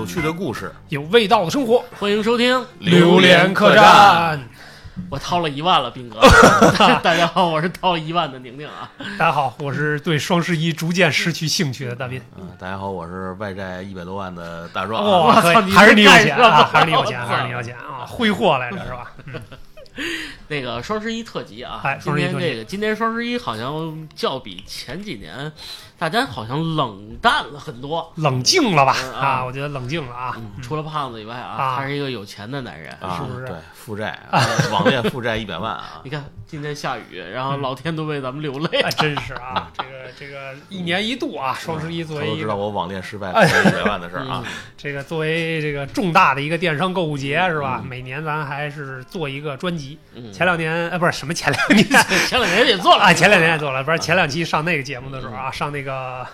有趣的故事，有味道的生活，欢迎收听《榴莲客栈栈。我掏了一万了，斌哥。大家好，我是掏一万的宁宁啊。大家好，我是对双十一逐渐失去兴趣的大斌。嗯，大家好，我是外债一百多万的大壮。哇，我操你可以还是你有钱啊，还是你有钱，还是你有钱啊，挥霍来着是吧？那个双十一特辑啊，哎今双十一这个今年双十一好像较比前几年，大家好像冷淡了很多。冷静了吧？嗯啊啊，我觉得冷静了啊。嗯，除了胖子以外啊，啊他是一个有钱的男人。啊，是不是对，负债，啊 网恋负债一百万啊 你！看今天下雨，然后老天都为咱们流泪。哎，真是啊，这个这个一年一度啊，双十一作为一都知道我网恋失败负债一百万的事儿啊嗯。这个作为这个重大的一个电商购物节是吧？嗯每年咱还是做一个专辑。嗯，前两年呃不是什么前两年 前两年也做了啊，前两年也做了，不是前两期上那个节目的时候啊，上那个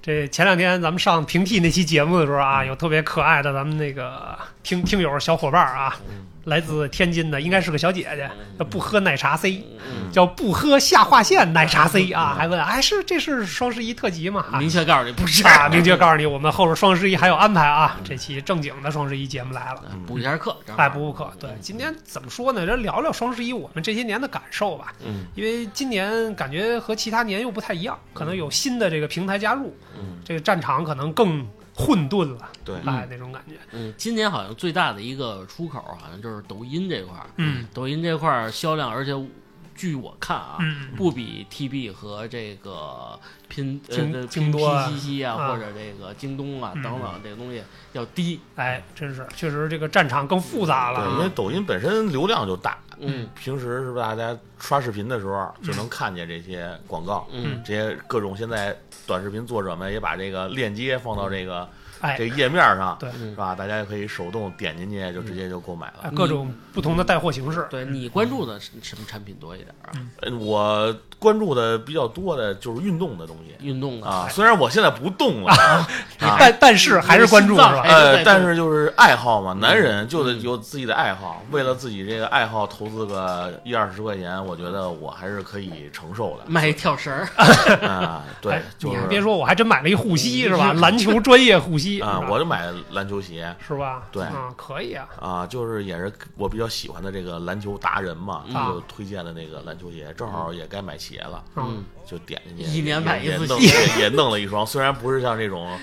这前两天咱们上平替那期节目的时候啊，有特别可爱的咱们那个听听友小伙伴啊，来自天津的，应该是个小姐姐，叫不喝奶茶 C，嗯，叫不喝下划线奶茶 C 啊，还问哎是这是双十一特辑吗？啊明确告诉你不是啊，明确告诉你，我们后边双十一还有安排啊，这期正经的双十一节目来了。补一下课。哎，补补课。对，今天怎么说呢？咱聊聊双十一我们这些年的感受吧。嗯因为今年感觉和其他年又不太一样，可能有新的这个平台加入，嗯，这个战场可能更混沌了，对，哎，那种感觉。嗯，今年好像最大的一个出口好像就是抖音这块儿。嗯抖音这块儿销量，而且据我看啊，嗯，不比 TB 和这个拼京呃拼多啊拼西西啊，啊或者这个京东啊嗯等等这个东西要低。哎，真是，确实这个战场更复杂了对，因为啊。抖音本身流量就大，嗯平时是不是大家刷视频的时候就能看见这些广告？嗯这些各种现在短视频作者们也把这个链接放到这个哎这个页面上，对嗯是吧？大家也可以手动点进去，就直接就购买了。哎各种不同的带货形式。对你关注的什么产品多一点啊？嗯我关注的比较多的就是运动的东西运动的啊，虽然我现在不动了啊，但但是还是关注是吧？呃，但是就是爱好嘛，男人就得嗯有自己的爱好，为了自己这个爱好投资个一二十块钱，我觉得我还是可以承受的买一跳绳儿，啊。对哎，就是你还别说，我还真买了一护膝是吧？嗯 篮球专业护膝啊，我就买篮球鞋是吧？对啊，可以啊。啊，就是也是我比较喜欢的这个篮球达人嘛，嗯他就推荐的那个篮球鞋，正好也该买鞋了，嗯，就点进去，一年买一次也弄了一双，虽然不是像这种。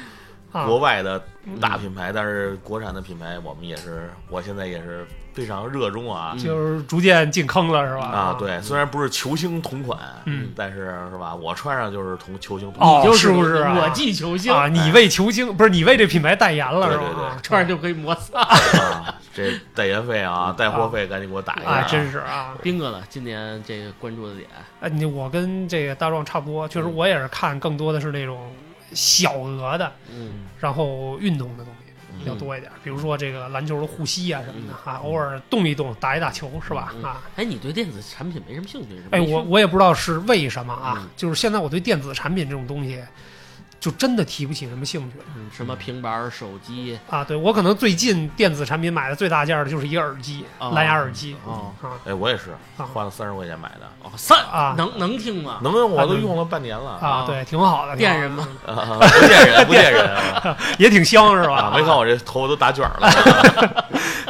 啊国外的大品牌，但是国产的品牌，我们也是，我现在也是非常热衷啊。嗯就是逐渐进坑了，是吧？啊，对，虽然不是球星同款，嗯但是是吧？我穿上就是同球星同哦款，就是不是啊我继球星，啊，你为球星不是你为这品牌代言了是吧？对对对啊穿上就可以摩擦。啊，这代言费啊，带货费赶紧给我打一下啊，真是啊！斌哥呢？今年这个关注的点，哎，你我跟这个大壮差不多，确实我也是看更多的是那种小额的，嗯。然后运动的东西比较多一点，比如说这个篮球的护膝啊什么的啊，偶尔动一动，打一打球是吧？嗯。啊，哎，你对电子产品没什么兴趣是吧？哎，我我也不知道是为什么啊嗯，就是现在我对电子产品这种东西，就真的提不起什么兴趣。嗯什么平板、手机。啊。对我可能最近电子产品买的最大件的就是一个耳机，哦蓝牙耳机。哦。啊。哎，我也是啊。花了三十块钱买的，哦，三啊。能能听吗？能用我都用了半年了。啊，啊。对，挺好的，电人吗？啊，不电人，不电人啊，也挺香是吧？没看我这头发都打卷了，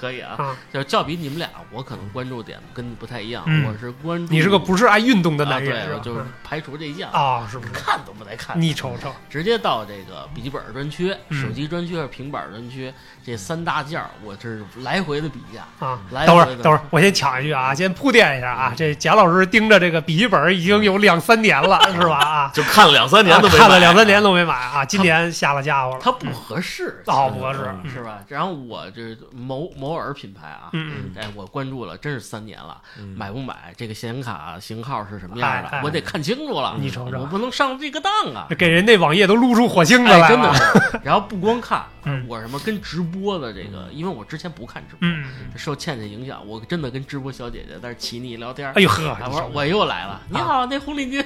可以啊，啊，就是较比你们俩，我可能关注点跟你不太一样，嗯。我是关注你是个不是爱运动的啊，男人？就是排除这一项，啊，是不是？看都不带看的，你瞅瞅，直接到这个笔记本专区、嗯。手机专区和平板专区这三大件儿，我这是来回的比价。啊，来等会儿，等会儿，我先抢一句啊，先铺垫一下啊，这贾老师盯着这个笔记本已经有两三年了，是吧？啊，就看了两三年都没买啊看了两三年都没买啊，今年下了家伙了，它不合适，哦，不合适，嗯是吧？然后我这某某尔品牌啊，嗯哎，我关注了，真是三年了，嗯买不买这个显卡型号是什么样的，哎哎我得看清楚了。你瞅瞅我不能上这个当啊！给人那网页都撸出火星子来哎，了，真的是。然后不光看，嗯我什么跟直播的这个，因为我之前不看直播，嗯，受倩倩影响，我真的跟直播小姐姐在这起腻聊天。哎呦呵，哎，我说我又来了，你啊好，那红领巾，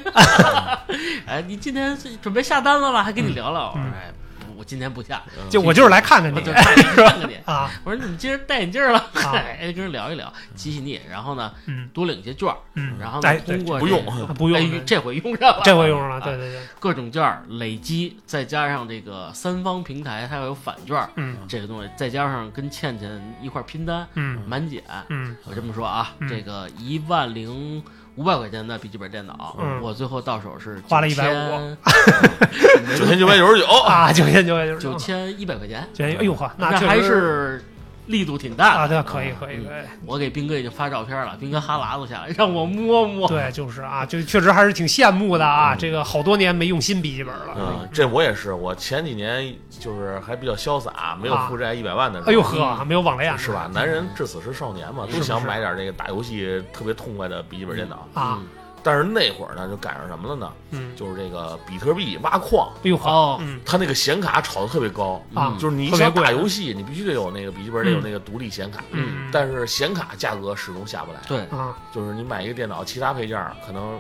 哎，你今天是准备下单了吗？还跟你聊聊。我说嗯哎，不我今天不下，嗯。就我就是来看看你。就看看你。啊，我说你们今儿戴眼镜了，啊。哎，跟人聊一聊，激起你，然后呢，嗯。多领些券儿，嗯，然后呢通过不用 不用哎，这回用上了，这回用上了，啊。对对对，各种券儿累积，再加上这个三方平台它要有返券儿，嗯。这个东西，再加上跟倩倩一块儿拼单嗯。满减，嗯。我这么说啊，嗯。这个一万零五百块钱的笔记本电脑，嗯。我最后到手是花了150 9九千九百九十九，啊，九千九百九十九千一百块钱，九千，哎呦呵，那还是力度挺大啊，的。对，可以可以可以。我给斌哥已经发照片了，斌哥哈喇子下来让我摸摸。对，就是啊，就确实还是挺羡慕的啊。这个好多年没用新笔记本了。嗯，这我也是，我前几年就是还比较潇洒，没有负债一百万的时候，哎呦呵，没有网恋是吧？男人至死是少年嘛，是都想是买点这个打游戏特别痛快的笔记本电脑。啊？但是那会儿呢，就赶上什么了呢？嗯，就是这个比特币挖矿，哎呦呵，哦嗯它那个显卡炒得特别高，啊，就是你想打游戏，你必须得有那个笔记本得有那个独立显卡，嗯，但是显卡价格始终下不来。对，啊，就是你买一个电脑，其他配件儿可能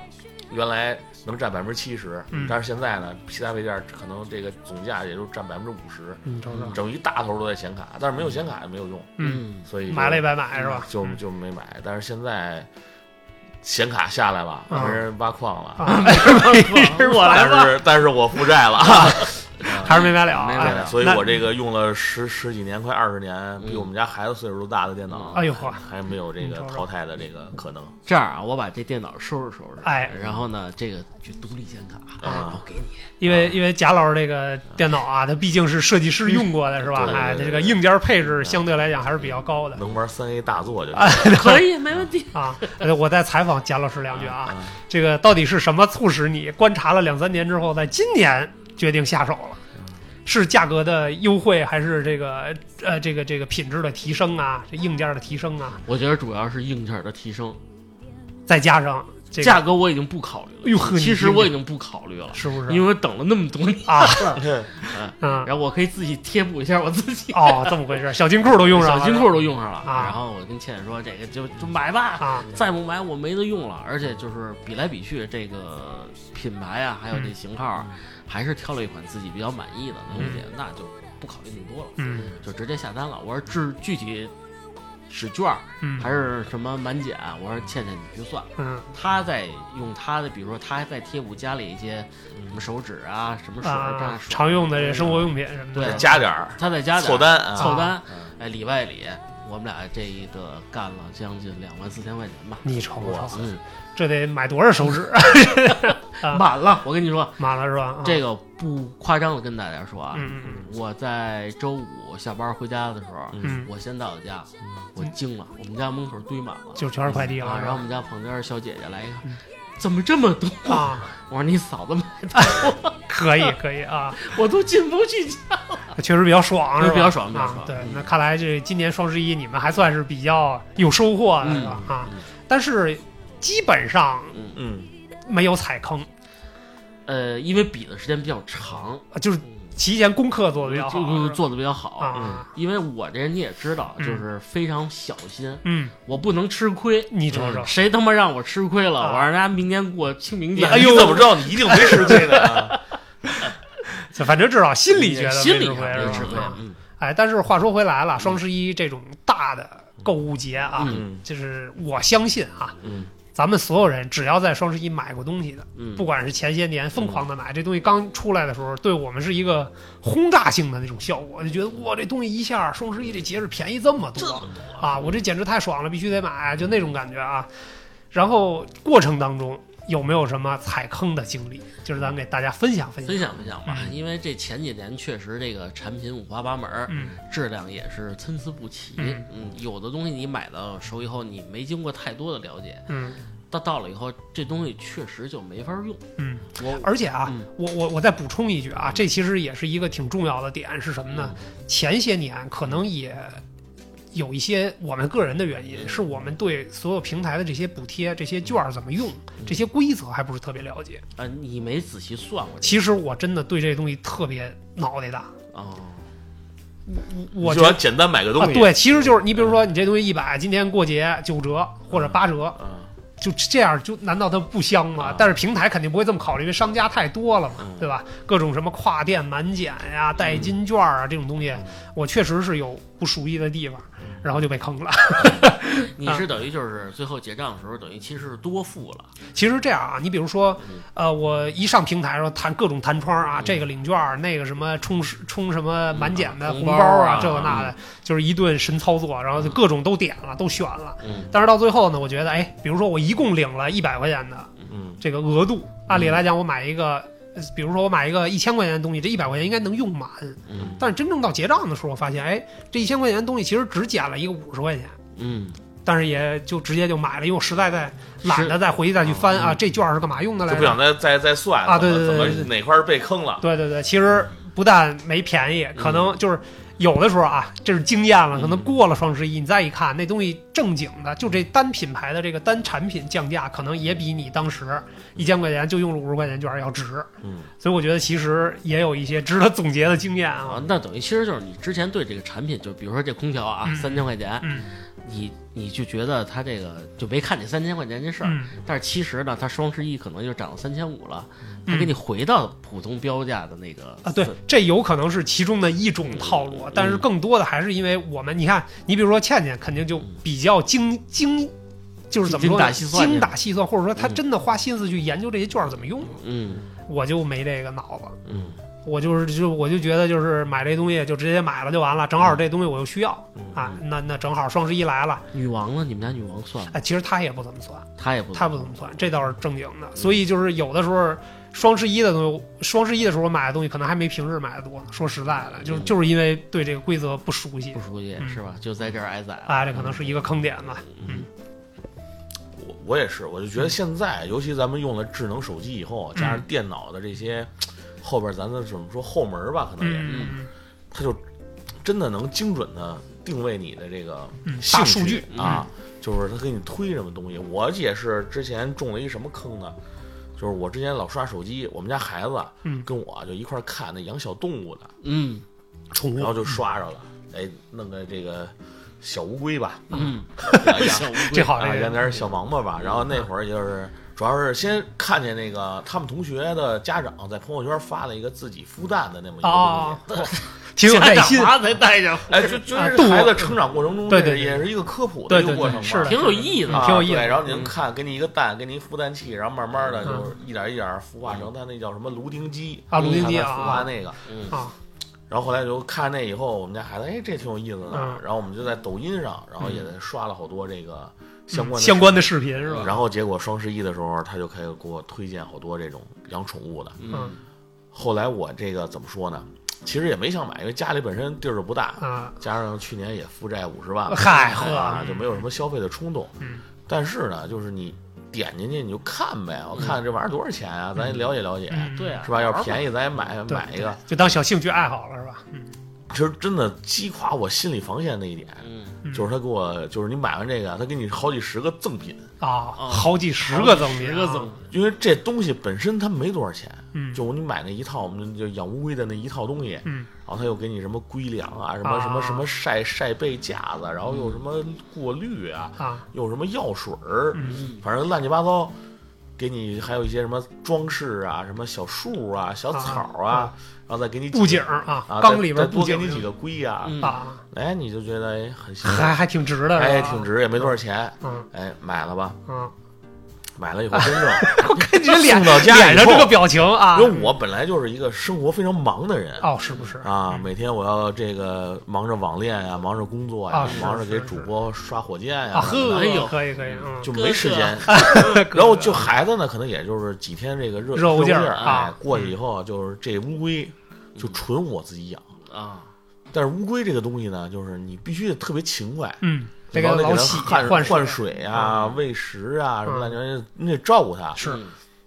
原来能占百分之七十嗯，但是现在呢，其他配件可能这个总价也就占百分之五十，整一大头都在显卡，但是没有显卡也没有用，嗯，所以买了也白买是吧？就就没买。但是现在显卡下来了，啊没人挖矿了，啊，没事我来吧。但是但是我负债了。还是没买了，哎没买了所以我这个用了十十几年，快二十年，比嗯我们家孩子岁数都大的电脑，哎呦呵，还没有这个淘汰的这个可能。这样啊，我把这电脑收拾收拾，哎然后呢，这个就独立显卡，啊然后给你。因为因为贾老师这个电脑啊，它毕竟是设计师用过的，是吧？哎，这个硬件配置相对来讲还是比较高的能玩三 A 大作就哎。可以，没问题。啊。呃我再采访贾老师两句啊，啊这个到底是什么促使你观察了两三年之后，在今年决定下手了？是价格的优惠，还是这个呃这个这个品质的提升啊，这硬件的提升啊，我觉得主要是硬件的提升，再加上这个价格我已经不考虑了。其实我已经不考虑了，是不是？因为我等了那么多年，啊，嗯 嗯，然后我可以自己贴补一下我自己。哦，这么回事，小金库都用上了，小金库都用上了，啊然后我跟倩倩说：“这个就就买吧，啊，再不买我没得用了。”而且就是比来比去，这个品牌啊，还有这型号啊，还是挑了一款自己比较满意的东西，那就不考虑那么多了，嗯就直接下单了。我说至具体使券儿嗯，还是什么满减，我说倩倩你去算。嗯他在用他的，比如说他还在贴补家里一些什么手纸啊、什么水儿这样啊，常用的这生活用品什么的，对加点儿他再加点凑单啊，凑单，嗯哎，里外里，我们俩这一个干了将近两万四千块钱吧。你瞅我，嗯，这得买多少手指？啊 满了。我跟你说，满了是吧？啊。这个不夸张的跟大家说啊，嗯嗯我在周五下班回家的时候，我先到的家，我惊了，我们家门口堆满了。就全是快递了啊，然后我们家旁边小姐姐来一看嗯，怎么这么多？啊，我说你嫂子买，可以可以啊，我都进不去家。确实比较爽，是吧？比较爽比较啊爽嗯，对那看来这今年双十一你们还算是比较有收获的，嗯是吧？啊，但是基本上嗯，没有踩坑，呃，因为比的时间比较长，啊就是提前功课做的比较好，就是做的比较好。啊，因为我这人你也知道，嗯就是非常小心，嗯，我不能吃亏。你瞅瞅，谁他妈让我吃亏了？啊我让人家明年过清明节。哎呦你怎么知道你一定没吃亏呢？啊反正至少心里觉得心里没吃亏是吧上没吃亏啊。嗯哎，但是话说回来了，双十一这种大的购物节啊，嗯就是我相信啊，嗯咱们所有人只要在双十一买过东西的，嗯，不管是前些年疯狂的买，这东西刚出来的时候，对我们是一个轰炸性的那种效果，就觉得哇，这东西一下双十一这节日便宜这么多啊，我这简直太爽了，必须得买，就那种感觉啊。然后过程当中有没有什么踩坑的经历？就是咱给大家分享分享。分享分享吧，嗯因为这前几年确实这个产品五花八门，嗯质量也是参差不齐。嗯嗯，有的东西你买到手以后，你没经过太多的了解，嗯到到了以后，这东西确实就没法用。嗯，我而且啊，嗯我我我再补充一句啊，这其实也是一个挺重要的点，是什么呢？前些年可能也有一些我们个人的原因，是我们对所有平台的这些补贴、这些券儿怎么用、这些规则还不是特别了解。啊，你没仔细算过其实我真的对这东西特别脑袋大。哦，我觉得就想简单买个东啊，西，对，其实就是你比如说你这东西一百，今天过节九折或者八折，嗯，就这样，就难道它不香吗？啊但是平台肯定不会这么考虑，因为商家太多了嘛，嗯。对吧？各种什么跨店满减呀、代金券啊这种东西，我确实是有不熟悉的地方，然后就被坑了。你是等于就是最后结账的时候，等于其实是多付了。其实这样啊，你比如说，呃，我一上平台，然后弹各种弹窗啊，嗯。这个领券儿，那个什么充充什么满减的嗯红包啊这个那的，就是一顿神操作，然后就各种都点了，都选了。嗯。但是到最后呢，我觉得，哎，比如说我一共领了一百块钱的嗯。这个额度，按理来讲，我买一个，呃比如说我买一个一千块钱的东西，这一百块钱应该能用满。嗯但是真正到结账的时候，我发现，哎，这一千块钱的东西其实只减了一个五十块钱。嗯但是也就直接就买了，因为我实在在懒得再回去再去翻啊，这券儿是干嘛用的来着？就不想再再再算啊对对对对怎么哪块儿被坑了。对对对，其实不但没便宜，可能就是有的时候啊，这是经验了，可能过了双十一，你再一看那东西正经的，就这单品牌的这个单产品降价，可能也比你当时一千块钱就用了五十块钱券要值。嗯，所以我觉得其实也有一些值得总结的经验啊。啊。，那等于其实就是你之前对这个产品，就比如说这空调啊，嗯三千块钱，嗯。你你就觉得它这个就没看见三千块钱这事儿，嗯，但是其实呢，它双十一可能就涨到三千五了，它嗯给你回到普通标价的那个啊，对，这有可能是其中的一种套路，但是更多的还是因为我们，你看，你比如说倩倩，肯定就比较精精，就是怎么说呢？精打细算精打细算，或者说她嗯真的花心思去研究这些券儿怎么用，嗯我就没这个脑子。嗯我就是就我就觉得就是买这东西就直接买了就完了，正好这东西我又需要嗯啊，那那正好双十一来了，女王呢？你们家女王算吗？哎，其实她也不怎么算，她也不她不怎么算，这倒是正经的。所以就是有的时候双十一的东西，双十一的时候我买的东西可能还没平日买的多呢。说实在的，就就是因为对这个规则不熟悉不，熟悉嗯是吧？就在这儿挨宰了。哎，这可能是一个坑点吧。嗯我我也是，我就觉得现在，尤其咱们用了智能手机以后，加上电脑的这些后边咱的怎么说后门吧，可能也是，嗯它就真的能精准的定位你的这个嗯，大数据啊，就是他给你推什么东西。我也是之前中了一什么坑呢？就是我之前老刷手机，我们家孩子嗯。跟我就一块看那养小动物的，嗯。宠物。然后就刷着了，哎，弄个这个小乌龟吧，嗯，小乌龟。这好啊，养点小王八吧。然后那会儿就是，主要是先看见那个他们同学的家长在朋友圈发了一个自己孵蛋的那么一个啊东西。挺有耐心。才带着，哎，就就是孩子成长过程中，对对对也是一个科普的一个过程嘛，挺有意思的啊，挺有意思对，然后你能嗯看，给你一个蛋，给你一孵蛋器，然后慢慢的嗯就是一点一点孵化成它那叫什么芦丁鸡啊芦丁鸡啊孵化那个。嗯啊，然后后来就看那以后，我们家孩子哎，这挺有意思的嗯。然后我们就在抖音上，然后也刷了好多这个相关的相关的视频是吧？然后结果双十一的时候，他就开始给我推荐好多这种养宠物的。嗯后来我这个怎么说呢？其实也没想买，因为家里本身地儿就不大，啊，加上去年也负债五十万了，嗨呵啊，就没有什么消费的冲动。嗯但是呢，就是你点进去你就看呗，我看这玩意儿多少钱啊，咱也了解了解，嗯对啊，是吧？要是便宜咱也买买一个。就当小兴趣爱好了是吧？嗯其实真的击垮我心理防线那一点，就是他给我，就是你买完这个，他给你好几十个赠品，啊，哦好几十个赠品啊，十个赠因为这东西本身它没多少钱，嗯，就你买那一套，我们就养乌龟的那一套东西，嗯。然后他又给你什么龟粮啊，什么啊。什么什么晒晒被架子，然后又什么过滤啊，啊，又什么药水儿，嗯。反正乱七八糟，给你还有一些什么装饰啊，什么小树啊、小草啊啊，然后再给你布景啊，啊，缸里边再再布给你几个龟啊，嗯。啊，哎，你就觉得哎很还还挺值的，哎挺，值，也没多少钱，嗯。哎买了吧，嗯，买了以后真正。我看你这脸送到家以脸上这个表情啊，因为我本来就是一个生活非常忙的人哦，是不是啊，每天我要这个忙着网恋呀，忙着工作呀啊，忙着给主播刷火箭呀啊，，呵，哎呦可以可以，嗯，就没时间。然后就孩子呢，可能也就是几天这个热热乎劲儿儿，啊哎，过去以后就是这乌龟就纯我自己养。啊，但是乌龟这个东西呢，就是你必须得特别勤快，嗯，这个老洗换换换水水啊、嗯喂食啊什么嗯乱七八糟，你得照顾它。是嗯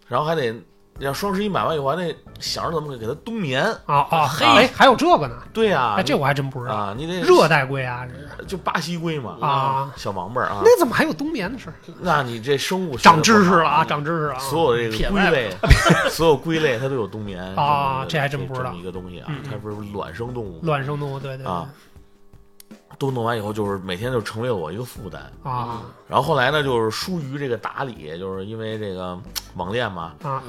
然后还得要双十一买完以后，还得想着怎么给它冬眠。啊啊，嘿哎，还有这个呢，对呀，哎，这我还真不知道，啊，你得热带龟啊，这是就巴西龟嘛啊小王八儿啊，那怎么还有冬眠的事儿？那你这生物学长知识了啊，长知识了啊！所有这个龟类，所有龟类它都有冬眠啊这还真不知道一个东西啊嗯，它不是卵生动物卵生动物，对对对啊，都弄完以后，就是每天就成为了我一个负担。啊然后后来呢，就是疏于这个打理，就是因为这个网恋嘛，啊，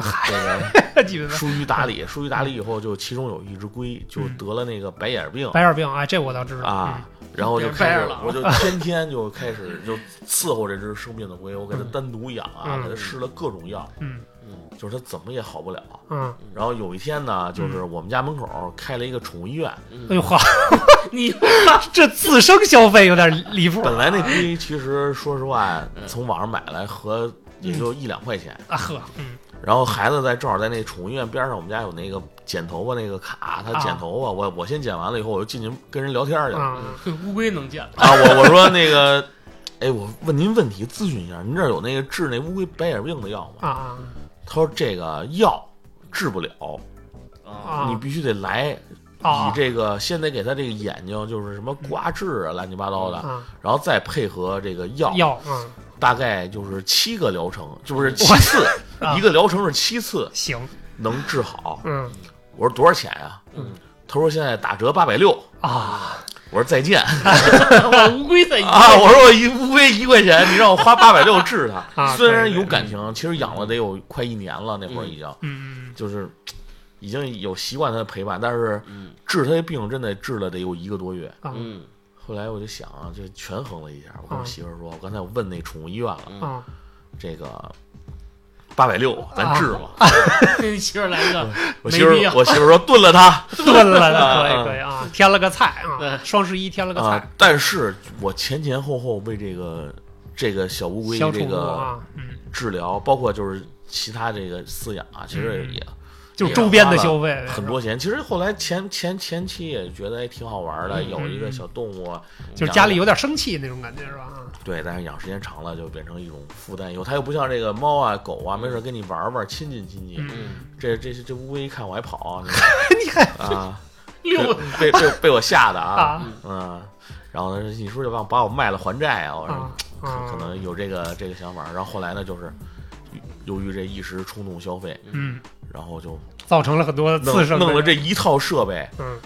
这个疏于打理，疏于打理以后，就其中有一只龟就得了那个白眼病白眼病啊，这我倒知道啊，然后就开始了，我就天天就开始就伺候这只生病的龟，我给它单独养啊，嗯给它试了各种药，嗯就是它怎么也好不了。嗯，然后有一天呢，就是我们家门口开了一个宠物医院，哎呦呵，你 这自生消费有点离谱本来那龟其实说实话，从网上买来合也就一两块钱，啊呵，嗯。然后孩子在正好在那宠物医院边上，我们家有那个剪头发那个卡，他剪头发，我我先剪完了以后，我就进去跟人聊天去了啊。乌龟能剪啊，我我说那个，哎，我问您问题咨询一下，您这儿有那个治那乌龟白眼病的药吗？啊啊他说这个药治不了，啊。啊。你必须得来。啊。以这个先得给他这个眼睛就是什么刮治啊，乱七八糟的，啊然后再配合这个药，药啊大概就是七个疗程，就是七次，啊。一个疗程是七次行，能治好。嗯。我说多少钱呀、嗯。他说现在打折八百六。啊我说再见。我乌龟再见。啊！我说我一乌龟一块钱，你让我花八百六治它。啊。虽然有感情，其实养了得有快一年了，那会儿已经、嗯就是已经有习惯它的陪伴，但是嗯。治它的病真的治了得有一个多月。啊。嗯。后来我就想啊，就权衡了一下，我跟我啊。媳妇儿说，我刚才我问那宠物医院了，这个八百六咱治嘛？给你媳妇来一个我媳妇我媳妇说炖了它 炖了它，可啊。以可以啊，添了个菜啊对，双十一添了个啊菜，，但是我前前后后为这个这个小乌龟这个治疗，包括就是其他这个饲养啊，其实嗯。也就是周边的消费很多钱。其实后来前前前期也觉得还挺好玩的，嗯有一个小动物，就是家里有点生气那种感觉是吧？啊对，但是养时间长了就变成一种负担。有它又不像这个猫啊狗啊，没事跟你玩玩亲近亲近。这这这乌龟一看我还跑，你看啊，六被被被我吓的啊，啊嗯，然后呢，你说就把把我卖了还债啊，我说啊啊，可能有这个这个想法。然后后来呢，就是由于这一时冲动消费，嗯，然后就造成了很多次生弄了这一套设备，嗯，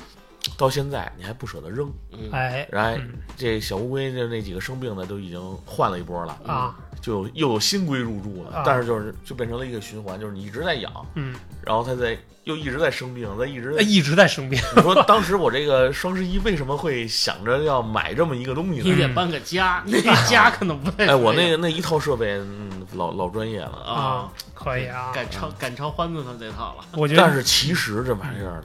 到现在你还不舍得扔。嗯。哎。然后嗯。这小乌龟就那几个生病的都已经换了一波了，啊。就又有新龟入住了啊。但是就是就变成了一个循环，就是你一直在养，嗯，然后它在又一直在生病，他一直在一直在生病。你说当时我这个双十一为什么会想着要买这么一个东西呢？你得搬个家，那个家可能不太 哎，我那个那一套设备，嗯，老老专业了。啊啊，可以啊，赶超赶超欢子他们这套了，我觉得但是其实这玩意儿，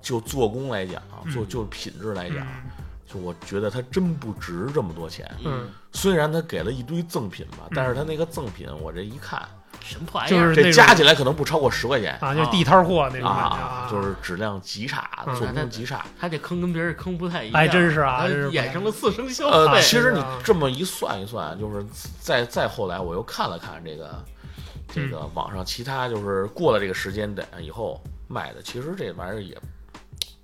就做工来讲，做嗯。就品质来讲，嗯。就我觉得它真不值这么多钱。嗯，虽然他给了一堆赠品吧，但是他那个赠品我这一看，什么破玩意儿？就是这加起来可能不超过十块钱。啊，就是地摊货那种啊，就是质量极差，嗯做工极差。他这坑跟别人坑不太一样，哎真是啊衍生了次生消呃，费。其实你这么一算一算，就是再再后来，我又看了看这个这个网上其他，就是过了这个时间点以后卖的，其实这玩意儿也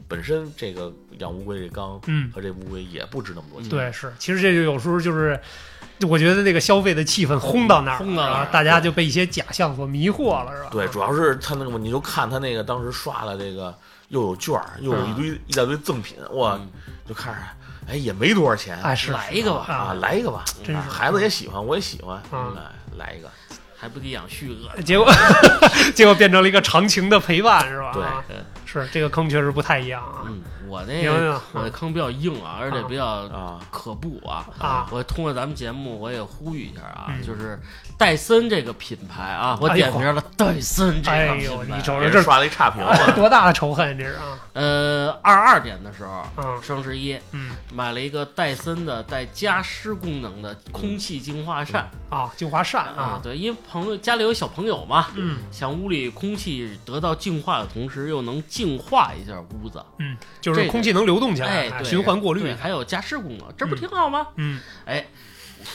本身这个养乌龟这缸嗯，和这乌龟也不值那么多钱。对，是，其实这就有时候就是。我觉得那个消费的气氛轰到那儿了，轰到那儿啊大家就被一些假象所迷惑了，是吧？对，主要是他那个，你就看他那个当时刷了这个，又有券儿，又有一堆一大堆赠品，哇，嗯就看着，哎，也没多少钱，哎，是来一个吧啊，啊，来一个吧，真是啊孩子也喜欢，我也喜欢，啊哎，来一个，还不得养续鳄？结果 结果变成了一个长情的陪伴，是吧？对是这个坑确实不太一样啊。嗯，我这明白了我那坑比较硬啊，而且比较啊，可怖啊。啊我通过咱们节目，我也呼吁一下啊，嗯就是戴森这个品牌啊，我点名了戴森这哎个品牌。呦你瞅瞅这刷了一差评了，多大的仇恨这是啊？呃，二二年的时候，嗯。双十一嗯。买了一个戴森的带加湿功能的空气净化扇。啊，净化扇啊啊，，对，因为朋友家里有小朋友嘛，嗯。想屋里空气得到净化的同时，又能净化一下屋子，嗯，就是空气能流动起哎，来，对循环过滤。对，。还有加湿功能，这不挺好吗？嗯。哎，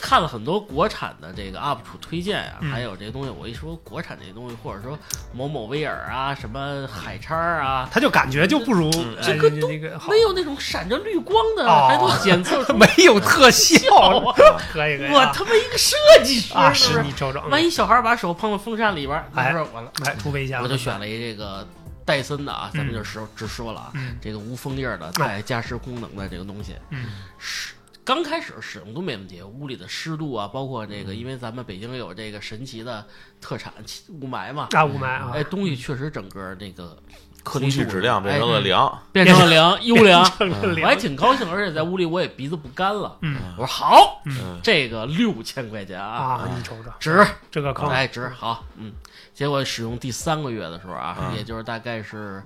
看了很多国产的这个 UP 主推荐啊，嗯。还有这些东西，我一说国产这些东西，或者说某某威尔啊，什么海叉啊，他就感觉就不如这个那个没有那种闪着绿光的，哦。还能检测出 没有特效。效啊，可以可以我啊。他妈一个设计师，万一小孩把手碰到风扇里边儿，哎完了，来突围一下，我就选了一这个戴森的啊，咱们就直直说了啊，嗯。这个无风叶儿的带加湿功能的这个东西，嗯。是刚开始使用都没问题，屋里的湿度啊，包括这个，因为咱们北京有这个神奇的特产气雾霾嘛，啊，雾霾啊，哎，东西确实整个那个颗空粒度气质量变成哎了凉，变成了凉优良，我还挺高兴，而且在屋里我也鼻子不干了。嗯。我说好，嗯。这个六千块钱啊，啊，你瞅瞅，值，这个坑，哎值，好，嗯。结果使用第三个月的时候啊，嗯也就是大概是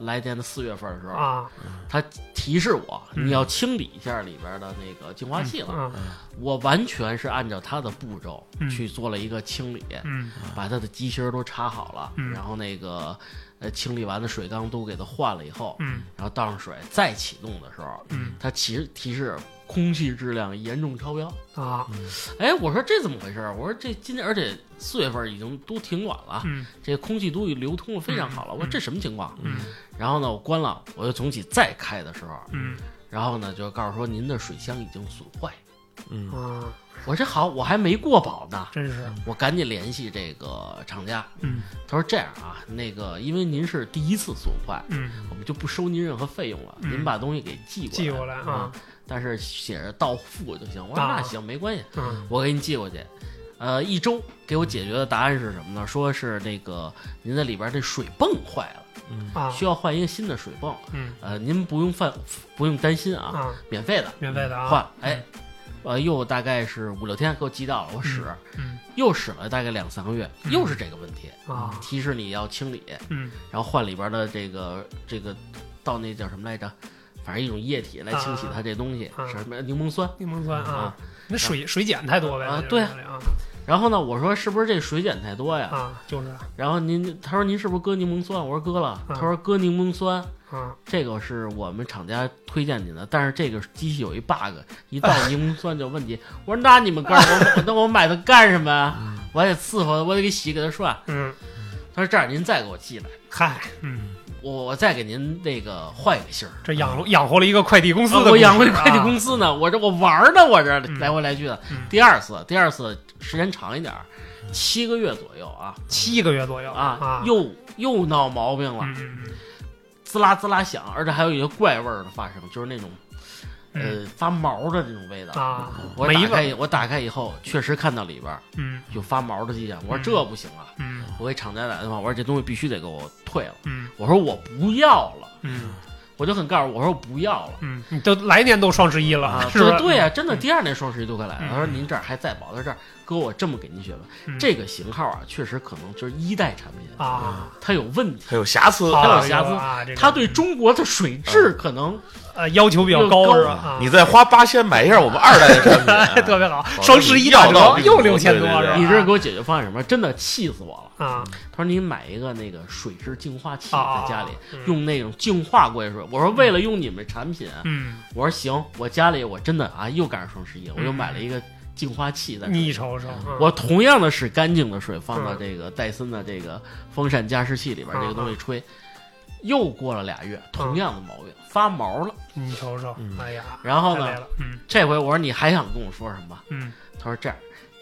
来年的四月份的时候，啊，他提示我嗯。你要清理一下里边的那个净化器了。嗯我完全是按照他的步骤嗯。去做了一个清理，嗯。把它的机芯儿都插好了，嗯。然后那个呃清理完的水缸都给它换了以后，嗯。然后倒上水再启动的时候，嗯。它提示提示空气质量严重超标。啊，哎，我说这怎么回事儿？我说这今年而且四月份已经都挺暖了，嗯这空气都流通的非常好了。我说这什么情况？嗯然后呢，我关了，我又重启再开的时候，嗯然后呢就告诉说您的水箱已经损坏。嗯啊，我说这好，我还没过保呢，真是，我赶紧联系这个厂家。嗯他说这样啊，那个因为您是第一次损坏，嗯，我们就不收您任何费用了，嗯您把东西给寄过来，寄过来啊啊，但是写着到付就行。我说啊那行，没关系，嗯我给你寄过去。呃，一周给我解决的答案是什么呢？说是那个您在里边这水泵坏了，嗯啊，需要换一个新的水泵。嗯呃，您不用犯不用担心啊，啊，免费的免费的啊，换。哎，呃，又大概是五六天给我寄到了，我使，嗯又使了大概两三个月，嗯又是这个问题。啊，提示你要清理，嗯然后换里边的这个这个到那叫什么来着？反正一种液体来清洗它这东西，什么柠檬酸柠檬酸啊啊，。那水水碱太多呗啊对啊然后呢，我说是不是这水碱太多呀？啊，就是然后您他说您是不是搁柠檬酸？我说搁了。啊他说搁柠檬酸，啊这个是我们厂家推荐您的，但是这个机器有一 bug，一到柠檬酸就有问题。我说那你们告诉我，那我买它干什么呀？我还得伺候它，我得给洗给它涮。嗯，他说这样您再给我寄来，嗨，嗯，我我再给您那个换一个信儿。这养了养活了一个快递公司的，啊我养活一快递啊。公司呢，我这我玩儿呢，我这嗯。来回来去的。嗯。第二次，第二次时间长一点儿，七个月左右啊。七个月左右啊啊，，又又闹毛病了，滋啦滋啦响，而且还有一个怪味儿的发生，就是那种嗯呃发毛的这种味道。啊，我打开我打开以后，确实看到里边嗯有发毛的迹象。我说嗯。这不行啊，嗯。我给厂家打电话，我说这东西必须得给我退了。嗯。我说我不要了，嗯。我就很告诉我说我不要了。嗯，你都来年都双十一了，啊，是？对呀、真的，嗯第二年双十一都快来了。嗯。他说您这儿还在保，他说这儿哥我这么给您学吧，嗯。这个型号啊，确实可能就是一代产品，啊，它有问题，它有瑕疵。它有啊瑕疵。啊，这个。它对中国的水质可能呃要求比较高是吧？啊你再花八千买一下我们二代的产品，啊 特别好，双十一你打折又六千多？你知道给我解决方案什么？真的气死我了。啊他说你买一个那个水质净化器啊，在家里嗯用那种净化过的水。我说为了用你们产品，嗯，我说行，我家里我真的啊又赶上双十一，我又买了一个净化器在。你瞅瞅，嗯我同样的是干净的水放到嗯这个戴森的这个风扇加湿器里边，嗯这个东西吹，又过了俩月，同样的毛病，发毛了。你瞅瞅嗯，哎呀，然后呢，嗯这回我说你还想跟我说什么？嗯，他说这样，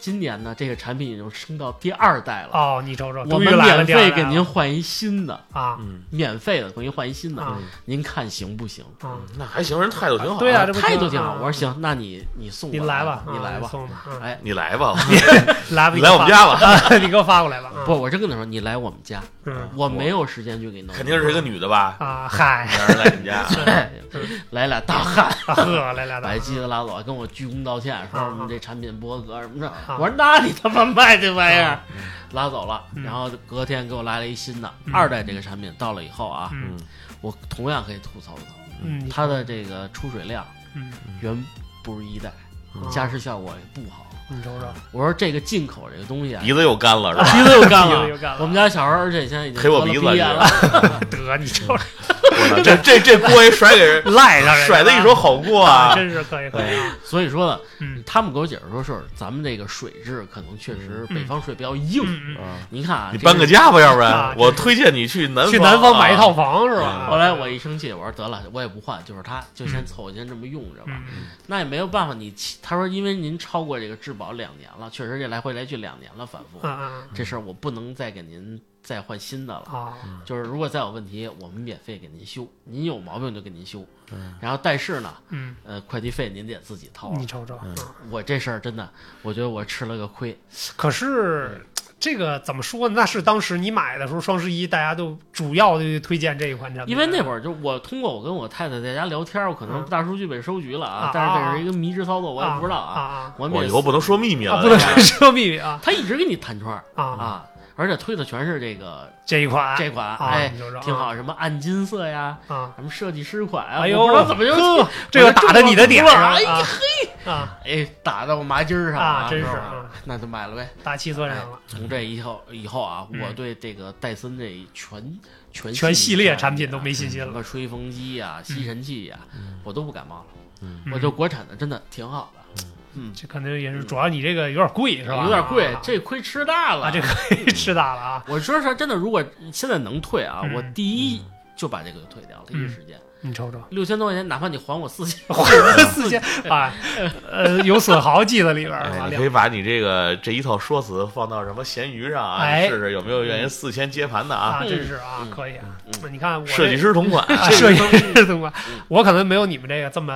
今年呢这个产品已经升到第二代了，哦，你瞅瞅，我们免费给您换一新的，啊。嗯，免费的给您换一新的，啊。您看行不行？啊，那还行，人态度挺好。对啊，这态度挺好。啊我说行，那你你送我您来吧，你来吧。哎，你来吧，来吧，你来我们家吧，你给我发过来吧，啊不，，我真跟他说，你来我们家，嗯。我没有时间去给你弄。肯定是一个女的吧？啊，嗨，来你们家，对，来俩大汉，啊呵，来俩大把机子拉走，跟我鞠躬道歉，说啊我们这产品不合格什么的。啊。我说那你他妈卖这玩意儿，拉走了。嗯。然后隔天给我来了一新的嗯。二代这个产品，到了以后啊，嗯。我同样可以吐槽吐槽，嗯，它的这个出水量嗯，远不如一代，嗯。加湿效果也不好。你瞅瞅，我说这个进口这个东西啊，鼻子又干了是吧？鼻子又干了鼻子又干了。我们家小孩儿，而且现在已经黑我鼻子了。得你瞅瞅，这这这锅也甩给人，赖上人甩的一手好锅啊，啊！真是可以可以啊，所以说呢，嗯他们给我解释说是咱们这个水质可能确实嗯北方水比较硬。嗯你看啊，你搬个家吧，要不啊然我推荐你去南去南方买一套房。房是吧？后来我一生气，我说得了，我也不换，就是他，就先凑合先这么用着吧。嗯那也没有办法，你他说因为您超过这个质保两年了，确实这来回来去两年了，反复。这事儿我不能再给您再换新的了。啊，就是如果再有问题，我们免费给您修，您有毛病就给您修。嗯然后但是呢，嗯，呃，快递费您得自己掏。你瞅瞅，嗯啊我这事儿真的，我觉得我吃了个亏。可是这个怎么说呢？那是当时你买的时候，双十一大家都主要的推荐这一款产品，因为那会儿就我通过我跟我太太在家聊天，我可能嗯。大数据被收局了啊啊，但是这是一个迷之操作，我也不知道啊啊。啊我以后不能说秘密啊，了，不能 说秘密啊。他一直给你弹串儿啊，啊，而且推的全是这个这一款这款，啊，哎，挺好，什么暗金色呀，啊。什么设计师款啊，哎呦，我不知道怎么就这个打在你的点上哎啊啊。哎打到我麻筋儿上啊，真是那就买了呗。打七寸上了，从这以后以后啊，嗯。我对这个戴森这全全全系列产产品都没信心了。什么吹风机呀、吸尘器呀，我都不感冒了。嗯。我就国产的真的挺好的，嗯，这可能也是主要你这个有点贵是吧？有点贵啊，这亏吃大了。啊这亏吃大了啊！我说实话，真的，如果现在能退啊，嗯。我第一就把这个退掉了，第一时间你瞅瞅，六千多块钱，哪怕你还我四千，还我四千啊，呃，有损耗记在里边儿是吧？哎，你可以把你这个这一套说辞放到什么闲鱼上啊，哎试试有没有愿意四千接盘的啊？啊，真是啊嗯，可以啊你看我设计师同款，啊，设计师同款嗯，我可能没有你们这个这么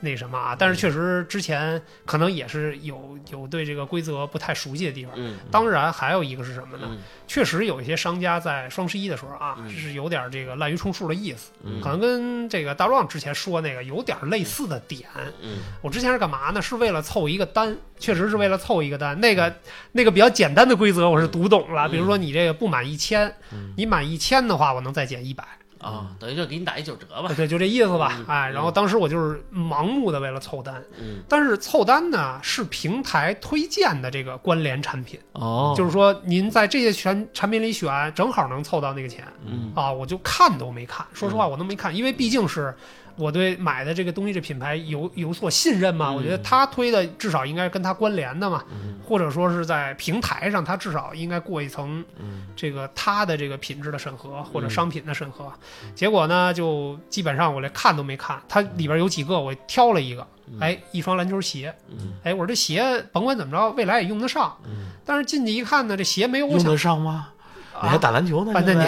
那什么啊，但是确实之前可能也是有有对这个规则不太熟悉的地方。嗯当然，还有一个是什么呢？嗯确实有一些商家在双十一的时候啊，嗯是有点这个滥竽充数的意思，嗯可能跟这个大壮之前说那个有点类似的点。嗯我之前是干嘛呢？是为了凑一个单，确实是为了凑一个单。那个那个比较简单的规则我是读懂了，嗯比如说你这个不满一千，嗯你满一千的话，我能再减一百。啊，等于就给你打一九折吧。对，就这意思吧嗯。哎，然后当时我就是盲目的为了凑单，嗯但是凑单呢是平台推荐的这个关联产品，哦就是说您在这些全产品里选，正好能凑到那个钱嗯啊。我就看都没看，说实话我都没看，因为毕竟是。我对买的这个东西，这品牌有有所信任嘛？嗯我觉得他推的至少应该跟他关联的嘛，嗯或者说是在平台上，他至少应该过一层嗯这个他的这个品质的审核或者嗯商品的审核。结果呢，就基本上我连看都没看，它里边有几个我挑了一个，嗯哎，一双篮球鞋，嗯哎，我说这鞋甭管怎么着，未来也用得上。嗯，但是进去一看呢，这鞋没有我用想得上吗？你还啊打篮球呢？反正你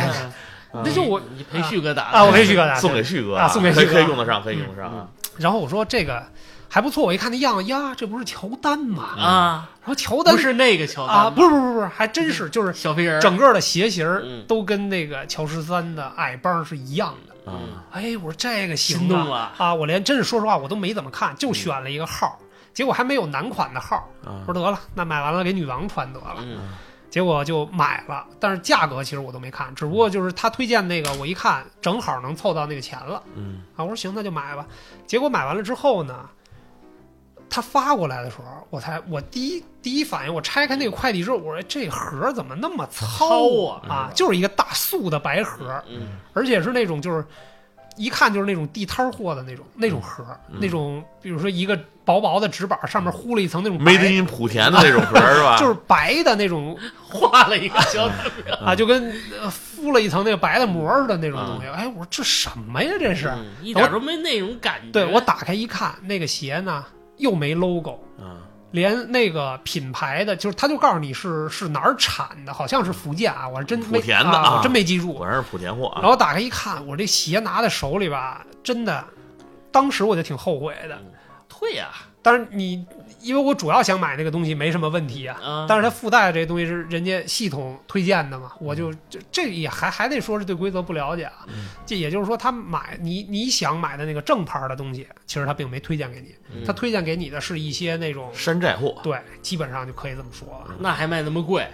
那就我你陪旭哥打啊，我陪旭哥打送给旭哥啊送给旭哥可以用得上，可以用得上啊。然后我说这个还不错，我一看那样子呀，这不是乔丹吗？啊，然后乔丹不是那个乔丹啊，不是不是不是，还真是就是小飞人，整个的鞋型都跟那个乔十三的矮帮是一样的。嗯，哎，我说这个行啊。啊！我连真是说实话，我都没怎么看，就选了一个号，结果还没有男款的号。啊我说得了，那买完了给女王穿得了。嗯结果就买了，但是价格其实我都没看，只不过就是他推荐那个，我一看正好能凑到那个钱了嗯啊！我说行，那就买吧。结果买完了之后呢，他发过来的时候，我才我第一第一反应，我拆开那个快递之后，我说这盒怎么那么糙糙啊啊！就是一个大素的白盒，嗯而且是那种就是一看就是那种地摊货的那种那种盒，嗯那种比如说一个薄薄的纸板上面糊了一层那种白，Made in 莆田的那种盒是吧？就是白的那种 画了一个乔丹，啊，就跟呃敷了一层那个白的膜似的那种东西。哎，我说这什么呀？这是？嗯一点都没那种感觉。对我打开一看，那个鞋呢又没 logo，嗯连那个品牌的，就是他就告诉你是是哪儿产的，好像是福建啊，我是真没莆田的我真没记住果。然是莆田货啊。然后打开一看，我这鞋拿在手里吧，真的，当时我就挺后悔的。退呀，但是你，因为我主要想买那个东西，没什么问题啊。嗯，但是它附带的这东西是人家系统推荐的嘛，我就这这也还还得说是对规则不了解啊。嗯这也就是说，他买你你想买的那个正牌的东西，其实他并没推荐给你，嗯他推荐给你的是一些那种山寨货，对，基本上就可以这么说啊。那还卖那么贵，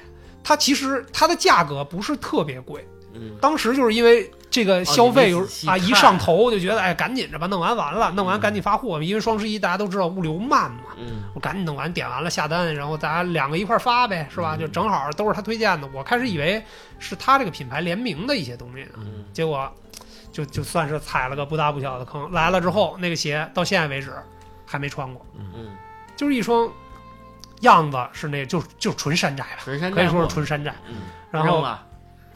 它其实它的价格不是特别贵，嗯。当时就是因为这个消费啊，一上头就觉得哎，赶紧着吧，弄完完了，弄完赶紧发货，因为双十一大家都知道物流慢嘛，嗯。我赶紧弄完点完了下单，然后大家两个一块发呗，是吧？嗯。就正好都是他推荐的，我开始以为是他这个品牌联名的一些东西结果就就算是踩了个不大不小的坑。来了之后，那个鞋到现在为止还没穿过，嗯，就是一双样子是那就就纯山寨吧，纯山可以说是，纯山寨，嗯，然后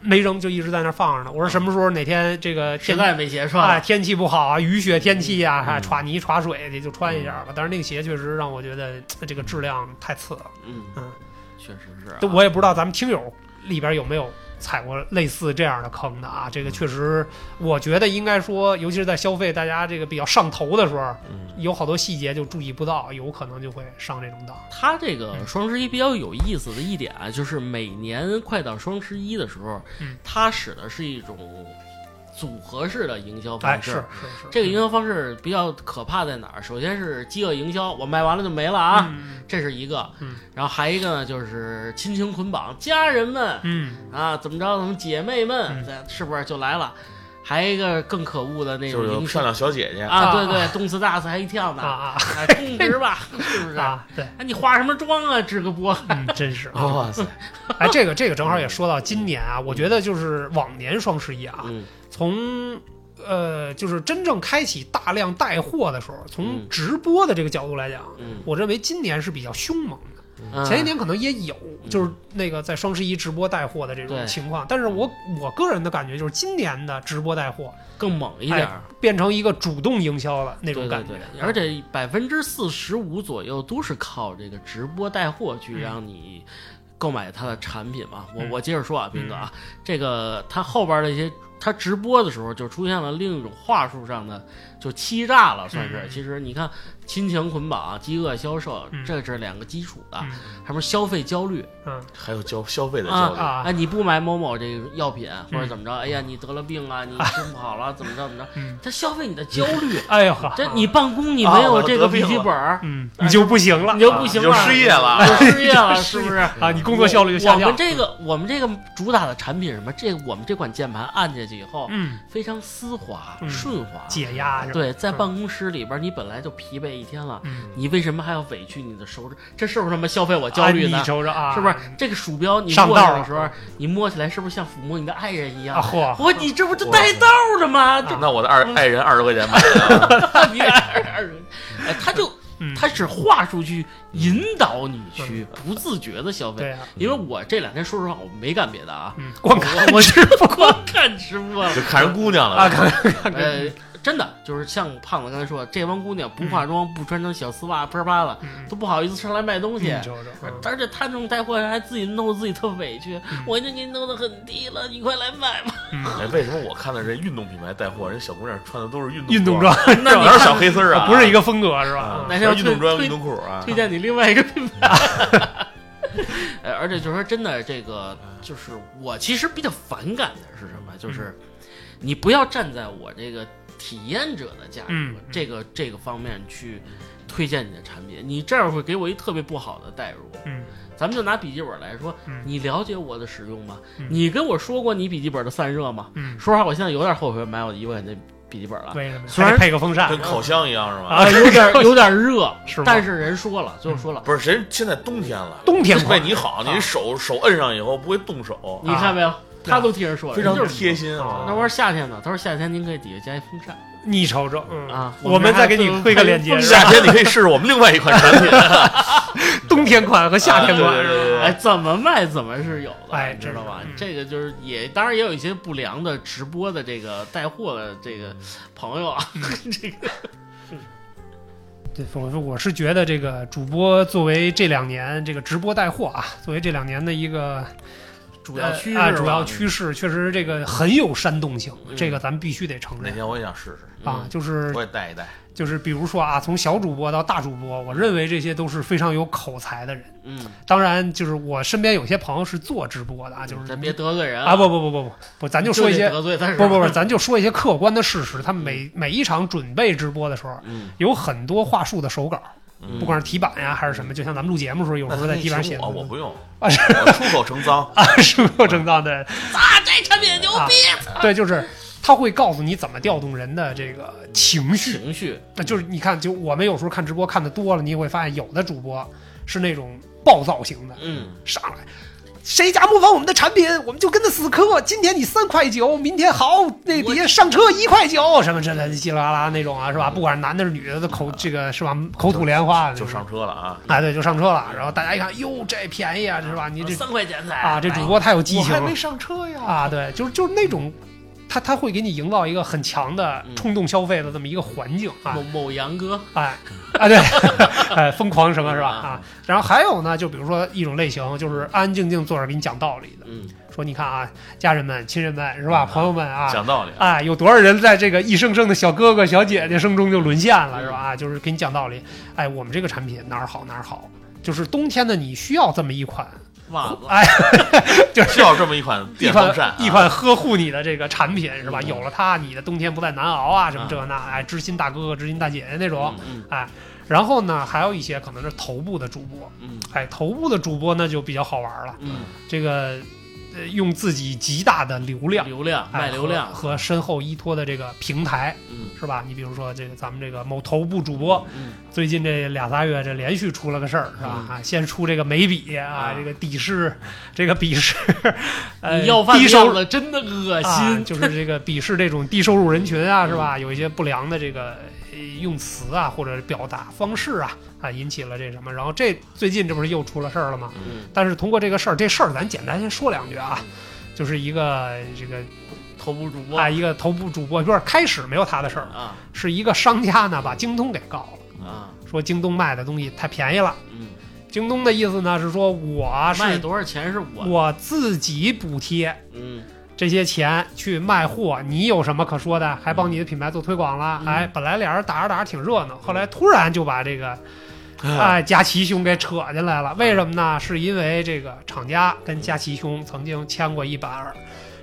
没扔就一直在那放着呢。我说什么时候哪天这个天实在没鞋啊穿，天气不好啊，雨雪天气啊，还嗯歘泥歘水的就穿一下吧。但是那个鞋确实让我觉得呃这个质量太次了。嗯嗯，确实是啊，我也不知道咱们听友里边有没有踩过类似这样的坑的啊？这个确实，我觉得应该说，尤其是在消费大家这个比较上头的时候，嗯有好多细节就注意不到，有可能就会上这种当。它这个双十一比较有意思的一点啊，就是每年快到双十一的时候，嗯它使的是一种组合式的营销哎，方式。是是是，这个营销方式比较可怕在哪儿？首先是饥饿营销，我卖完了就没了啊，嗯这是一个。嗯然后还一个呢，就是亲情捆绑，家人们嗯啊，怎么着，怎么姐妹们嗯，是不是就来了？还一个更可恶的那就是有漂种营销亮小姐姐，啊，啊对对，动次大次还一跳呢，啊啊啊，充值吧，是不是？啊，对，哎，你化什么妆啊，直个播？嗯，真是啊。哇塞，哎，这个这个正好也说到今年啊，我觉得就是往年双十一啊，嗯从呃就是真正开启大量带货的时候，从嗯直播的这个角度来讲，嗯，我认为今年是比较凶猛的。嗯前一年可能也有，就是那个在双十一直播带货的这种情况，但是我我个人的感觉就是今年的直播带货更猛一点儿，变成一个主动营销了那对对种感觉对，，而且百分之四十五左右都是靠这个直播带货去嗯让你购买它的产品嘛。我嗯我接着说啊，斌哥啊，这个它后边的一些。它直播的时候就出现了另一种话术上的就欺诈了，算是。嗯其实你看，亲情捆绑、饥饿销售，嗯这是两个基础的，嗯还不是消费焦虑。嗯还有消消费的啊焦虑，啊哎，你不买某某这个药品或者嗯怎么着？哎呀，你得了病啊，你吃不好了，怎么着怎么着？嗯，他消费你的焦虑。哎呦，这你办公你没有这个笔记本你就不行了，你就不行你就了，失业了就失业了，是不是？啊，你工作效率就下降我们。这个我们这个主打的产品是什么？这个我们这款键盘按下去以后，嗯，非常丝滑嗯顺滑。解压？对，在嗯办公室里边，你本来就疲惫一天了，嗯，你为什么还要委屈你的手指？这是不是他妈消费我焦虑啊你呢？瞅瞅啊，是不是？这个鼠标你上道的时候，你摸起来是不是像抚摸你的爱人一样？啊嚯，我你这不就带道的吗？那我的二爱人二十块钱买的，你爱人，哎，他就嗯，他是话术去引导你去不自觉的消费。因为我这两天说实话，我没干别的啊，嗯，光看我我是光看直播了就。看人姑娘了啊，看看呃，真的就是像胖子刚才说，这帮姑娘不化妆，不穿成小丝袜喷啪的，嗯都不好意思上来卖东西。而且他这种带货人还自己弄得自己特委屈，嗯我已经给你弄得很低了，你快来买吧。嗯哎，为什么我看的这运动品牌带货，人小姑娘穿的都是运动运动装，那你哪有小黑丝啊？不是一个风格是吧啊？，那要运动装、运动裤啊推。荐你另外一个品牌。呃，而且就是说真的，这个就是我其实比较反感的是什么？就是你不要站在我这个体验者的价值、嗯这个这个方面去推荐你的产品，你这样会给我一特别不好的代入。嗯。咱们就拿笔记本来说，嗯。你了解我的使用吗？嗯。你跟我说过你笔记本的散热吗？嗯，说实话，我现在有点后悔买我的一万块钱的笔记本了。为什么？虽然配个风扇。跟烤箱一样是吧？啊，有点 有点热，是吗？但是人说了，最后说了，不是，人现在冬天了，冬天为款你好，你手手摁上以后不会冻手，你看没有？他都替人说了，非常贴心啊。那我说夏天呢？他说夏天您可以底下加一风扇。你瞅瞅，嗯。啊我们再给你推个链接，夏天你可以试试我们另外一款产品，冬天款和夏天款哎，怎么卖怎么是有的，哎知道吧？这个就是也，当然也有一些不良的直播的这个带货的这个朋友啊，嗯。这个对，我说我是觉得这个主播作为这两年这个直播带货啊，作为这两年的一个主要趋势呃啊，主要趋势确实这个很有煽动性，嗯。这个咱们必须得承认。哪天我也想试试，啊，就是我也带一带。就是比如说啊，从小主播到大主播，我认为这些都是非常有口才的人。嗯，当然，就是我身边有些朋友是做直播的啊，就是咱别得罪人啊，不不不不不不，咱就说一些得得罪他是不不不，咱就说一些客观的事实。他们每每一场准备直播的时候，嗯，有很多话术的手稿，嗯不管是题板呀还是什么，就像咱们录节目的时候，有时候在题板写的。我我不用，啊是出口成脏。啊，出口成脏的啊，这产品牛逼，对，就是他会告诉你怎么调动人的这个情绪。情绪，那就是你看，就我们有时候看直播看的多了，你也会发现有的主播是那种暴躁型的，嗯，上来。谁家模仿我们的产品，我们就跟他死磕。今天你三块九，明天好，那底下上车一块九，什么之类的，叽里哗啦那种啊，是吧？不管是男的是女的，都口这个是吧？口吐莲花就上车了啊！哎，对，就上车了。然后大家一看，哟，这便宜啊，是吧？你这三块钱才啊，这主播太有激情了我还没上车呀！啊！对，就是就是那种它它会给你营造一个很强的嗯。冲动消费的这么一个环境啊。某，某杨哥，哎啊对，哎疯狂什么是吧？啊。啊？然后还有呢，就比如说一种类型，就是安安静静坐着给你讲道理的，嗯。说你看啊，家人们、亲人们是吧，嗯。朋友们啊，讲道理啊，哎，有多少人在这个一声声的小哥哥、小姐姐声中就沦陷了，嗯是吧？啊，就是给你讲道理。哎，我们这个产品哪儿好哪儿好，就是冬天的你需要这么一款，袜子，哎，就是需要这么一款一款电风扇啊，一款呵护你的这个产品，是吧？嗯。有了它，你的冬天不再难熬啊，什么啊这那，哎，知心大哥哥、知心大姐姐那种。嗯哎，然后呢，还有一些可能是头部的主播，嗯。哎，头部的主播呢就比较好玩了，嗯。这个呃用自己极大的流量。流量哎卖流量和和身后依托的这个平台，嗯是吧？你比如说这个咱们这个某头部主播，嗯最近这俩仨月这连续出了个事儿，是吧？嗯啊，先出这个眉笔啊，啊这个鄙视，这个鄙视，呃，你要饭低收入了，真的恶啊，心，就是这个鄙视这种低收入人群啊，嗯是吧？有一些不良的这个呃用词啊，或者表达方式啊，啊，引起了这什么。然后这最近这不是又出了事儿了吗？嗯但是通过这个事儿，这事儿咱简单先说两句啊，就是一个这个头部主播啊，一个头部主播，不是开始没有他的事儿，啊是一个商家呢把京东给告了，啊说京东卖的东西太便宜了。嗯，京东的意思呢是说我是卖多少钱是我我自己补贴嗯这些钱去卖货，你有什么可说的？还帮你的品牌做推广了。嗯哎，本来俩人打着打着挺热闹，后来突然就把这个哎佳琪兄给扯进来了。为什么呢？是因为这个厂家跟佳琪兄曾经签过一版儿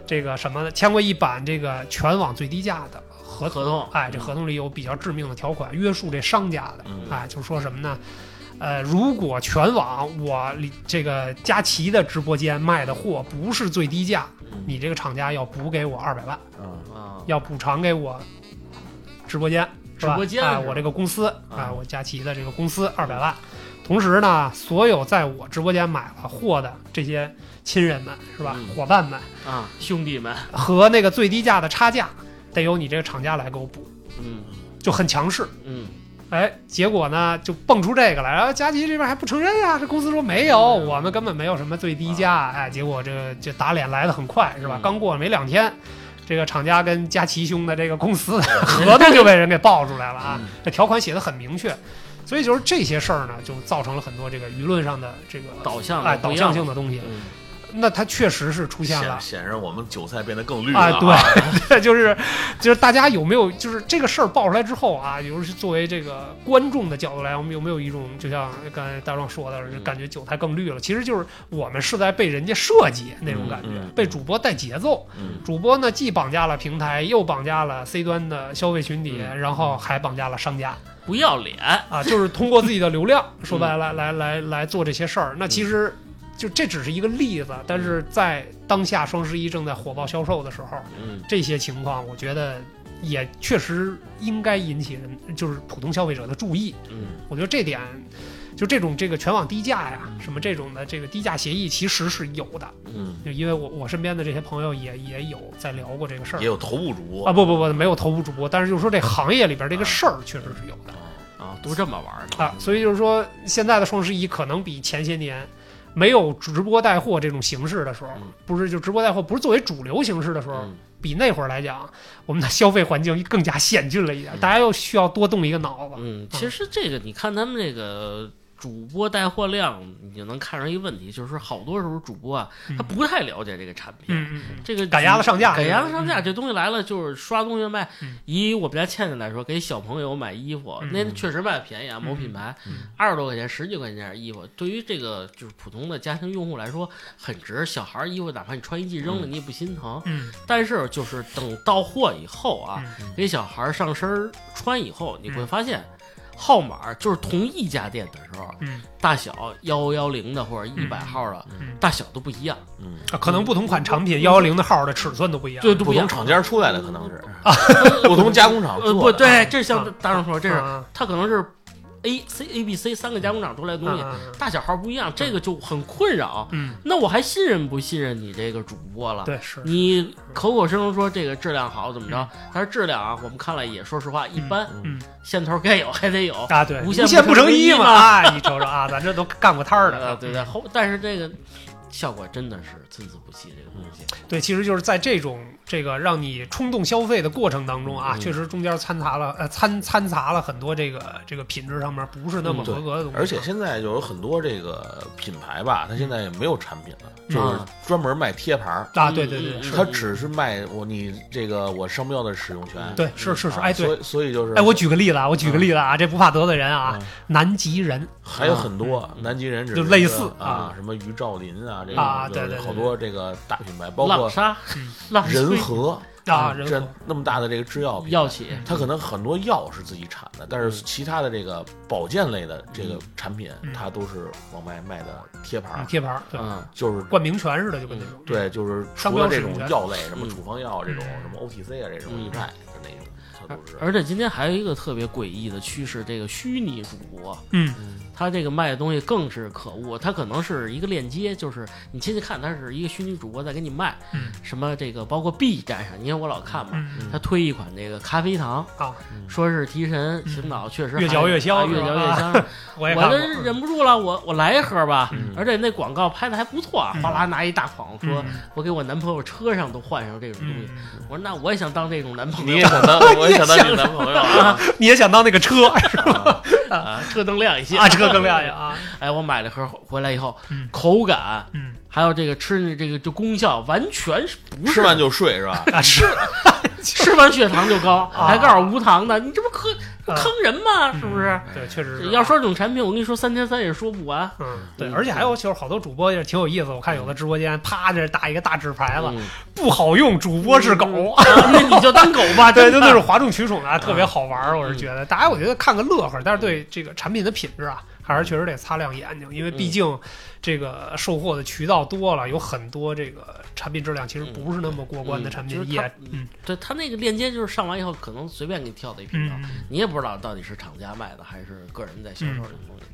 这个什么呢？签过一版这个全网最低价的合同。合同哎，这合同里有比较致命的条款，约束这商家的。嗯哎，就是说什么呢？呃，如果全网我这个佳琪的直播间卖的货不是最低价，嗯你这个厂家要补给我二百万，要补偿给我直播间，直播间啊，我这个公司啊。啊，我佳琪的这个公司二百万。同时呢，所有在我直播间买了货的这些亲人们，是吧？嗯。伙伴们啊。兄弟们和那个最低价的差价，得由你这个厂家来给我补，嗯。就很强势。嗯。哎，结果呢就蹦出这个来，然后佳琪这边还不承认呀，这公司说没有，嗯。我们根本没有什么最低价，哎，结果这个这打脸来的很快，是吧？嗯。刚过没两天，这个厂家跟佳琪兄的这个公司 合同就被人给爆出来了啊，嗯。这条款写的很明确，所以就是这些事儿呢，就造成了很多这个舆论上的这个导向哎导向性的东西，嗯那它确实是出现了显。显然我们韭菜变得更绿啊，了对，对，就是就是大家有没有就是这个事儿爆出来之后啊，尤其是作为这个观众的角度来，我们有没有一种就像刚才大壮说的，就感觉韭菜更绿了？其实就是我们是在被人家设计那种感觉，嗯嗯被主播带节奏。嗯主播呢既绑架了平台，又绑架了 C 端的消费群体，嗯然后还绑架了商家不要脸啊，就是通过自己的流量，说嗯白了来来来做这些事儿。那其实。就这只是一个例子，但是在当下双十一正在火爆销售的时候，嗯这些情况，我觉得也确实应该引起人，就是普通消费者的注意。嗯我觉得这点，就这种这个全网低价呀，什么这种的这个低价协议，其实是有的。嗯就因为我我身边的这些朋友也也有在聊过这个事儿也有头部主播啊，不不不，没有头部主播，但是就是说这行业里边这个事儿确实是有的啊都这么玩的啊，所以就是说现在的双十一可能比前些年。没有直播带货这种形式的时候嗯，不是就直播带货不是作为主流形式的时候，嗯。比那会儿来讲，我们的消费环境更加险峻了一点，嗯。大家又需要多动一个脑子。嗯，其实这个你看他们这个主播带货量，你就能看出一个问题，就是说好多时候主播啊，他不太了解这个产品。这个赶鸭子上架赶鸭子上架，嗯这东西来了就是刷东西卖嗯。以我们家倩倩来说，给小朋友买衣服，嗯那确实卖便宜啊，某品牌嗯二十多块钱、十几块钱的衣服，对于这个就是普通的家庭用户来说很值。小孩衣服哪怕你穿一季扔了，嗯你也不心疼。嗯但是就是等到货以后啊，嗯给小孩上身儿穿以后，你会发现。号码就是同一家店的时候，嗯。大小幺幺零的或者一百号的、嗯。大小都不一样，嗯，啊，可能不同款产品幺幺零的号的尺寸都不一样。对，不同厂家出来的可能是。不同加工厂呃，做的。不对，这像啊。大众说，这是啊。它可能是 A C A B C 三个加工厂出来的东西，大小号不一样，这个就很困扰。嗯，那我还信任不信任你这个主播了？对是。你口口声声说这个质量好，怎么着嗯？但是质量啊，我们看了也说实话一般，嗯线头该有还得有。啊，对，无线不成一一嘛！你瞅瞅啊，咱这都干过摊儿的啊，对对，后但是这个效果真的是参差不齐。这个东西，对，其实就是在这种这个让你冲动消费的过程当中啊，嗯。确实中间掺杂了呃掺掺杂了很多这个这个品质上面不是那么嗯合格的东西。而且现在就有很多这个品牌吧，它现在也没有产品了，就是嗯专门卖贴牌儿。啊，对对对，它只是卖我你这个我商标的使用权，对是是是，啊哎对。所，以所以就是哎我举个例子啊，我举个例子啊，这不怕得罪人啊嗯，南极人。还有很多南极人只是就类似啊啊，什么于兆林啊，这啊对对对好多这个大品牌，包括浪莎嗯、浪仁萃和啊，嗯这那么大的这个制药药企，它可能很多药是自己产的，但是其他的这个保健类的这个产品，嗯。它都是往外卖的贴牌贴牌儿，嗯，就是冠名权似的，就跟那种。对，就是商除了这种药类，什么嗯。处方药这种，嗯。什么 OTC 啊这种嗯。一派的那种，它都是而且今天还有一个特别诡异的趋势，这个虚拟主播，嗯他这个卖的东西更是可恶，他可能是一个链接，就是你进去看，他是一个虚拟主播在给你卖，嗯什么这个包括 B 站上，因为我老看嘛，嗯他推一款这个咖啡糖，啊，说是提神醒脑，确实越嚼越香啊越嚼越香。我这我也看过，忍不住了，我我来一盒吧。嗯而且那广告拍的还不错啊，嗯哗啦拿一大筐，说嗯我给我男朋友车上都换上这种东西。嗯，我说那我也想当这种男朋友你也想当，我也想当你男朋友啊，你也想当那个车是吧？啊，车灯亮一些啊，车更亮一些啊，哎，我买了盒回来以后，嗯。口感嗯还有这个吃的这个就功效，完全是不是吃完就睡是吧？啊是 吃完血糖就高，啊还告诉无糖的，你这不坑啊坑人吗？是不是？对，确实是要说这种产品，我跟你说三天三夜说不完。嗯，对，而且还有就是好多主播也挺有意思，我看有的直播间啪这打一个大纸牌子，嗯不好用，主播是狗。啊那你就当狗吧，对，就那种哗众取宠的，特别好玩儿。我是觉得，大家我觉得看个乐呵，但是对这个产品的品质啊，还是确实得擦亮眼睛，因为毕竟这个售货的渠道多了，有很多这个产品质量其实不是那么过关的嗯产品也嗯对他那个链接就是上完以后，可能随便给你跳的一频道，嗯你也不知道到底是厂家卖的还是个人在销售这个东西。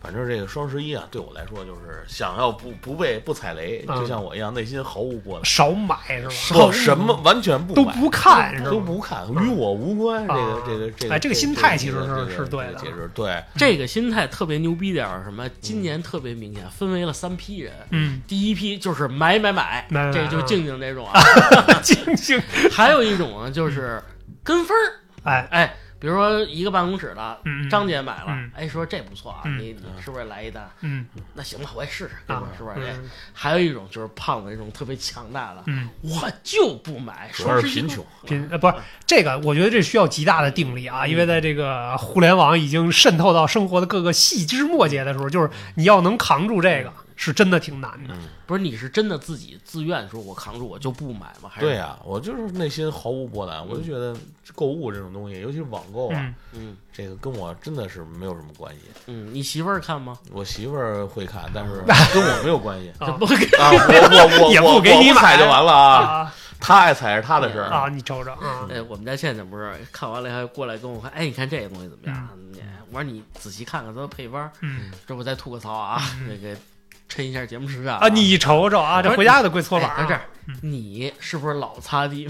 反正这个双十一啊，对我来说就是想要不不被不踩雷，嗯就像我一样，内心毫无波澜，少买是吧？不什么完全不买都不看是吧？都不看，与我无关。这个啊这个这个，哎这个心态其实是是对的这个节日对，这个心态特别牛逼点儿，什么？今年特别明显，分为了三批人。嗯，第一批就是买买买，买买这就嗯静静这种啊。静静，还有一种呢，就是跟风儿。哎，哎，比如说一个办公室的嗯张姐买了嗯，哎，说这不错啊，嗯。你你是不是来一单？嗯。那行吧，我也试试，对吧？啊？是不是？还有一种就是胖子这种特别强大的，嗯，我就不买，主要是贫穷。贫呃不是这个，我觉得这需要极大的定力啊，因为在这个互联网已经渗透到生活的各个细枝末节的时候，就是你要能扛住这个，是真的挺难的。不是你是真的自己自愿说我扛住我就不买吗？还是对呀、我就是内心毫无波澜，我就觉得购物这种东西，尤其是网购啊，嗯嗯这个跟我真的是没有什么关系。嗯，你媳妇儿看吗？我媳妇儿会看，但是跟我没有关系 啊不给啊。我我我也不我给你买我不踩就完了啊，啊她爱踩是她的事儿。啊！你瞅瞅啊，哎，我们家现在不是看完了还过来跟我看，哎，你看这个东西怎么样？你我说你仔细看看它的配方，嗯这我再吐个槽啊，那个抻一下节目时长啊，你瞅瞅啊，这回家得跪搓板哎在这啊儿，你是不是老擦地？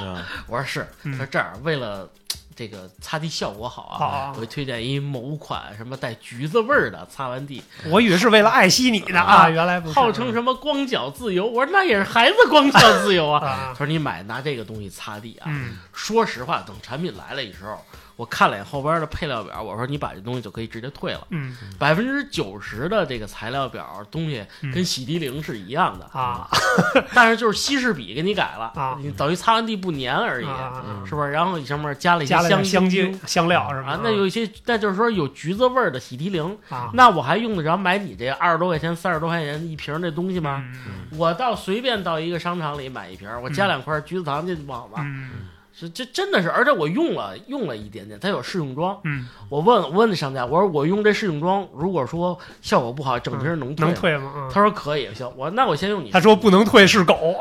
嗯 我说是，嗯他说这儿为了这个擦地效果好啊，我会推荐一某款什么带橘子味儿的擦完地，我以为是为了爱惜你呢啊，啊原来不是，号称什么光脚自由。我说那也是孩子光脚自由啊。啊他，说你买拿这个东西擦地啊，嗯说实话，等产品来了以后，我看了眼后边的配料表，我说你把这东西就可以直接退了。嗯百分之九十的这个材料表东西跟洗涤灵是一样的，啊 但是就是稀释比给你改了啊你等于擦完地不粘而已，啊，是不是？然后你上面加了一些香香精精香料是吧？啊，那有一些，那就是说有橘子味儿的洗涤灵，啊，那我还用得着买你这二十多块钱、三十多块钱一瓶这东西吗？嗯我到随便到一个商场里买一瓶，我加两块橘子糖进去不好吗？嗯是这真的是，而且我用了用了一点点，它有试用装。嗯，我问我问那商家，我说我用这试用装，如果说效果不好，整瓶能退吗？能退吗？嗯他说可以，行，我那我先用你。他说不能退是狗，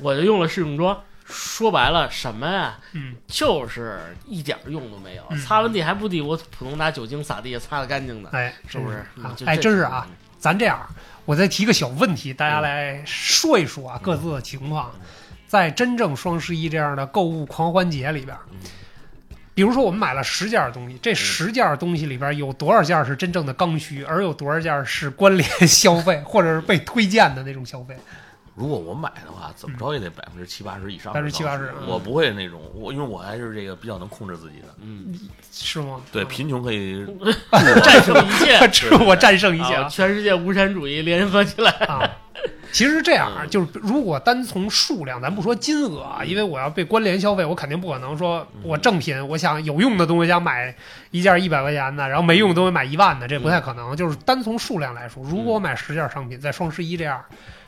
我就用了试用装。说白了什么呀？嗯就是一点用都没有，嗯擦完地还不地我普通拿酒精撒地下擦的干净的，哎，是不是？啊哎，真是啊，咱这样，我再提个小问题，大家来说一说啊，各自的情况，在真正双十一这样的购物狂欢节里边，比如说我们买了十件东西，这十件东西里边有多少件是真正的刚需，而有多少件是关联 消费或者是被推荐的那种消费？如果我买的话，怎么着也得百分之七八十以上。百分之七八十嗯我不会那种，我因为我还是这个比较能控制自己的。嗯，是吗？对，贫穷可以 战胜一切，这我战胜一切全世界无产主义联合起来。啊！其实这样就是如果单从数量，咱不说金额啊，因为我要被关联消费，我肯定不可能说嗯我正品，我想有用的东西想买一件一百块钱的，然后没用的东西买一万的，这不太可能。就是单从数量来说，如果我买十件商品，在双十一这样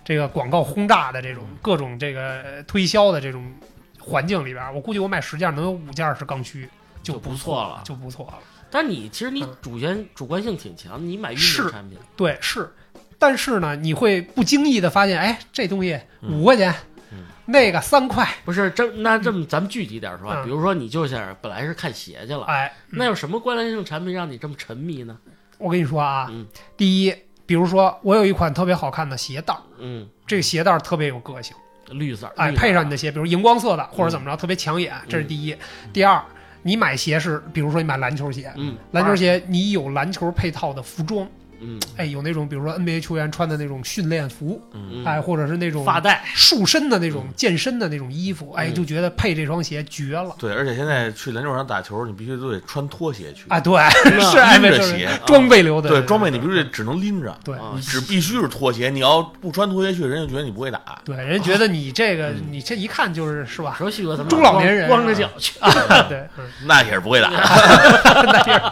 这个广告轰炸的这种各种这个推销的这种环境里边，我估计我买十件能有五件是刚需，就就不不错了就不错了。但你其实你嗯主观主观性挺强，你买运动产品，对，是，但是呢，你会不经意的发现，哎，这东西嗯五块钱，嗯那个三块，不是这那这么咱们具体点说，嗯比如说你就想本来是看鞋去了，哎，那有什么关联性产品让你这么沉迷呢？我跟你说啊，嗯第一，比如说我有一款特别好看的鞋带儿，嗯，这个鞋带儿特别有个性，绿色，哎，配上你的鞋，比如荧光色的或者怎么着，特别抢眼，这是第一。第二，你买鞋是，比如说你买篮球鞋，嗯。篮球鞋你有篮球配套的服装，嗯哎，有那种比如说 NBA 球员穿的那种训练服，哎，或者是那种发带，束身的那种健身的那种衣服，哎，嗯就觉得配这双鞋绝了。对，而且现在去篮球场打球，你必须都得穿拖鞋去啊，对，嗯是哎，没错拎着鞋装备流的，对，装备你必须得只能拎着，对啊你只必须是拖鞋。你要不穿拖鞋去，人家觉得你不会打。对，人家觉得你这个，你这一看就是是吧？说旭哥他妈中老年人光光着脚去。啊，对，嗯那也是不会打。那也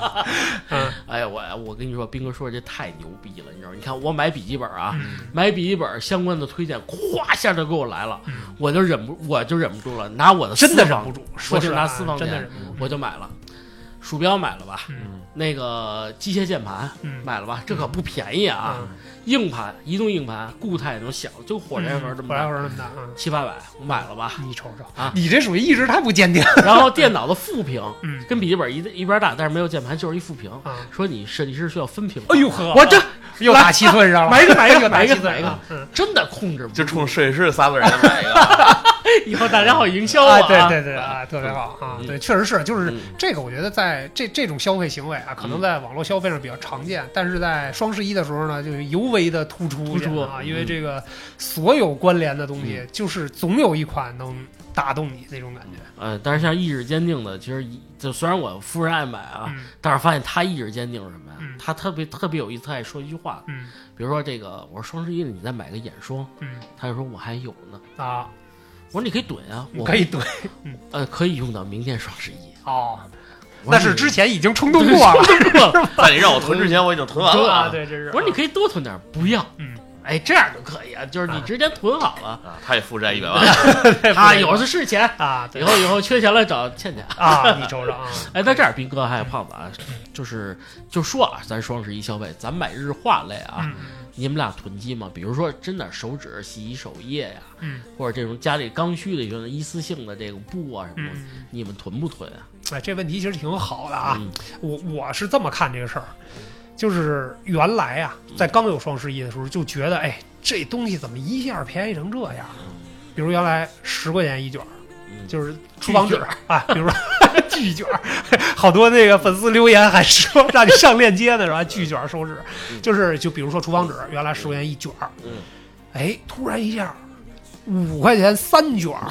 嗯哎呀，我我跟你说，斌哥说这太牛逼了，你知道？你看我买笔记本啊，嗯买笔记本相关的推荐，咵一下就给我来了，嗯我就忍不我就忍不住了，拿我的真的忍不住，我就拿私房钱。我就买了。鼠标买了吧，嗯那个机械键盘嗯买了吧，这可不便宜啊！嗯硬盘、移动硬盘，固态那种小，就火柴盒这么火柴大，盒那么大，嗯，七八百，我买了吧。你瞅瞅啊。你这属于意志太不坚定。然后电脑的副屏 嗯。跟笔记本一一边大，但是没有键盘，就是一副屏。啊，说你设计师需要分屏，哎呦呵，我这又打七寸上了，买一个买一个 买一个买一个真的控制不住。就冲设计师这仨字儿人买一个。以后大家好营销我啊，啊！对对对啊，特别好啊，嗯。对，确实是，就是嗯。这个，我觉得在这这种消费行为啊，可能在网络消费上比较常见，但是在双十一的时候呢，就是尤为的突出突出。啊，因为嗯这个所有关联的东西，就是总有一款能打动你那种感觉。呃，但是像意志坚定的，其实就虽然我夫人爱买啊，嗯。但是发现他意志坚定是什么呀？嗯。他特别特别有意思，他爱说一句话，嗯。比如说这个，我说双十一了，你再买个眼霜，嗯。他就说我还有呢。啊，我说你可以怼啊，我可以怼。呃可以用到明天双十一。哦，那是之前已经冲动过了在 你让我囤之前，我已经囤完了。啊，啊。对，这是。我说你可以多囤点，不要，嗯，哎，这样就可以啊，就是你直接囤好了，啊，他也负债一百万。他有的是钱，啊，以后以后缺钱了找倩倩。啊，你瞅瞅啊，哎，那这样，斌哥还有胖子啊，就是就说啊，咱双十一消费，咱买日化类啊，嗯。你们俩囤积吗？比如说真的手指、洗衣手液呀、嗯。或者这种家里刚需的一些一次性的这个布啊什么你们囤不囤啊？哎，这问题其实挺好的啊。嗯我我是这么看这个事儿，就是原来啊，在刚有双十一的时候，就觉得哎，这东西怎么一下便宜成这样？比如原来十块钱一卷就是厨房纸啊，比如说 巨卷儿，好多那个粉丝留言还说让你上链接呢，是吧？巨卷儿手指，嗯就是就比如说厨房纸，原来十块钱一卷儿，嗯哎，突然一下五块钱三卷儿。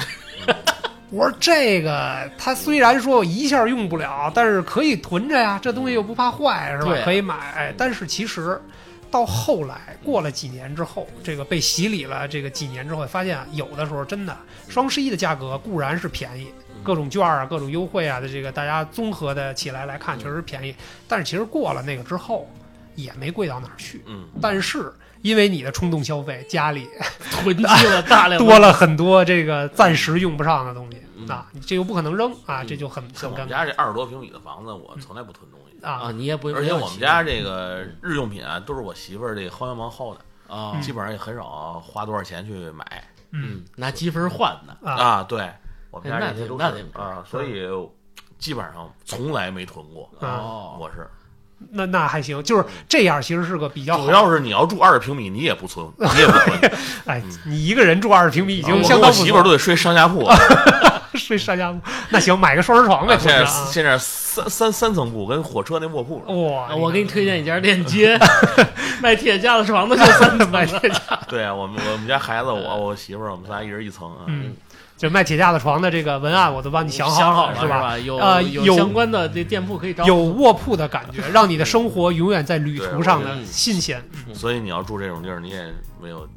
我说这个，它虽然说我一下用不了，但是可以囤着呀，这东西又不怕坏，是吧？可以买。哎，但是其实到后来过了几年之后，这个被洗礼了，这个几年之后，发现有的时候真的双十一的价格固然是便宜，各种券啊、各种优惠啊的这个，大家综合的起来来看，确实便宜。但是其实过了那个之后，也没贵到哪儿去。嗯，但是因为你的冲动消费，家里 囤积了大量的 多了很多这个暂时用不上的东西嗯。啊，你这又不可能扔啊，嗯。这就很像我们很尴尬。家这二十多平米的房子，我从来不囤东西。啊，啊。你也不会，而且我们家这个日用品啊，都是我媳妇儿这薅羊毛薅的，啊，基本上也很少花多少钱去买。嗯，拿积分换的，啊，啊。对，我们家那这些都是挺那挺啊，所以基本上从来没囤过。啊。哦，我是，那那还行，就是这样，其实是个比较好主。要是你要住二十平米，你也不存，你也不存。哎，你一个人住二十平米已已经相当不错我媳妇儿都得睡上下铺，睡上下铺，那行，买个双人床呗，啊现在现在三三三层铺，跟火车那卧铺。哇，啊我给你推荐一家链接，卖铁架子床的就三层卖铁架，对啊，我们我们家孩子，我我媳妇儿，我们仨一人一层啊。嗯，就卖铁架子床的这个文案我都帮你想想好是了吧？有呃有相关的这店铺可以找有卧铺的感觉，让你的生活永远在旅途上的新鲜。所以你要住这种地儿，你也没有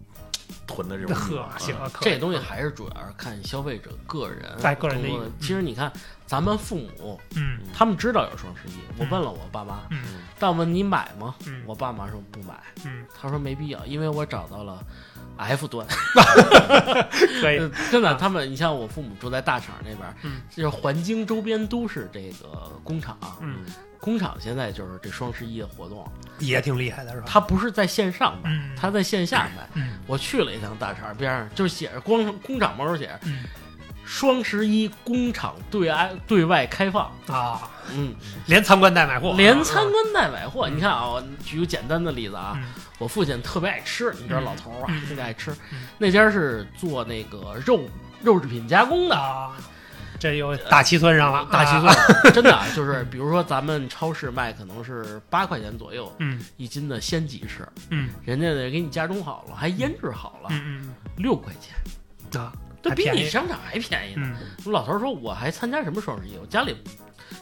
囤的这种呵行，这东西还是主要是看消费者个人，在个人的其实你看，咱们父母嗯。他们知道有双十一，我问了我爸妈，嗯但我问你买吗？嗯。我爸妈说不买，嗯，他说没必要，因为我找到了 F 端。可以。呃，真的，他们你像我父母住在大厂那边，嗯。就是环京周边都是这个工厂，嗯，工厂现在就是这双十一的活动，也挺厉害的是吧？它不是在线上卖，嗯它在线下卖。嗯我去了一趟大厂边上，就写着光工厂门口写着嗯双十一工厂对外对外开放，啊，嗯，连参观带买货，连参观带买货。你看啊，我举个简单的例子啊，嗯我父亲特别爱吃，你知道嗯老头儿啊嗯特别爱吃嗯，那家是做那个肉肉制品加工的。啊，这又大七寸上了，大七啊，寸，真的啊就是，比如说咱们超市卖可能是八块钱左右嗯一斤的鲜鸡翅，嗯人家得给你加工好了，还腌制好了，嗯六块钱，嗯啊，这比你商场还便宜呢。老头说我还参加什么双十一？我家里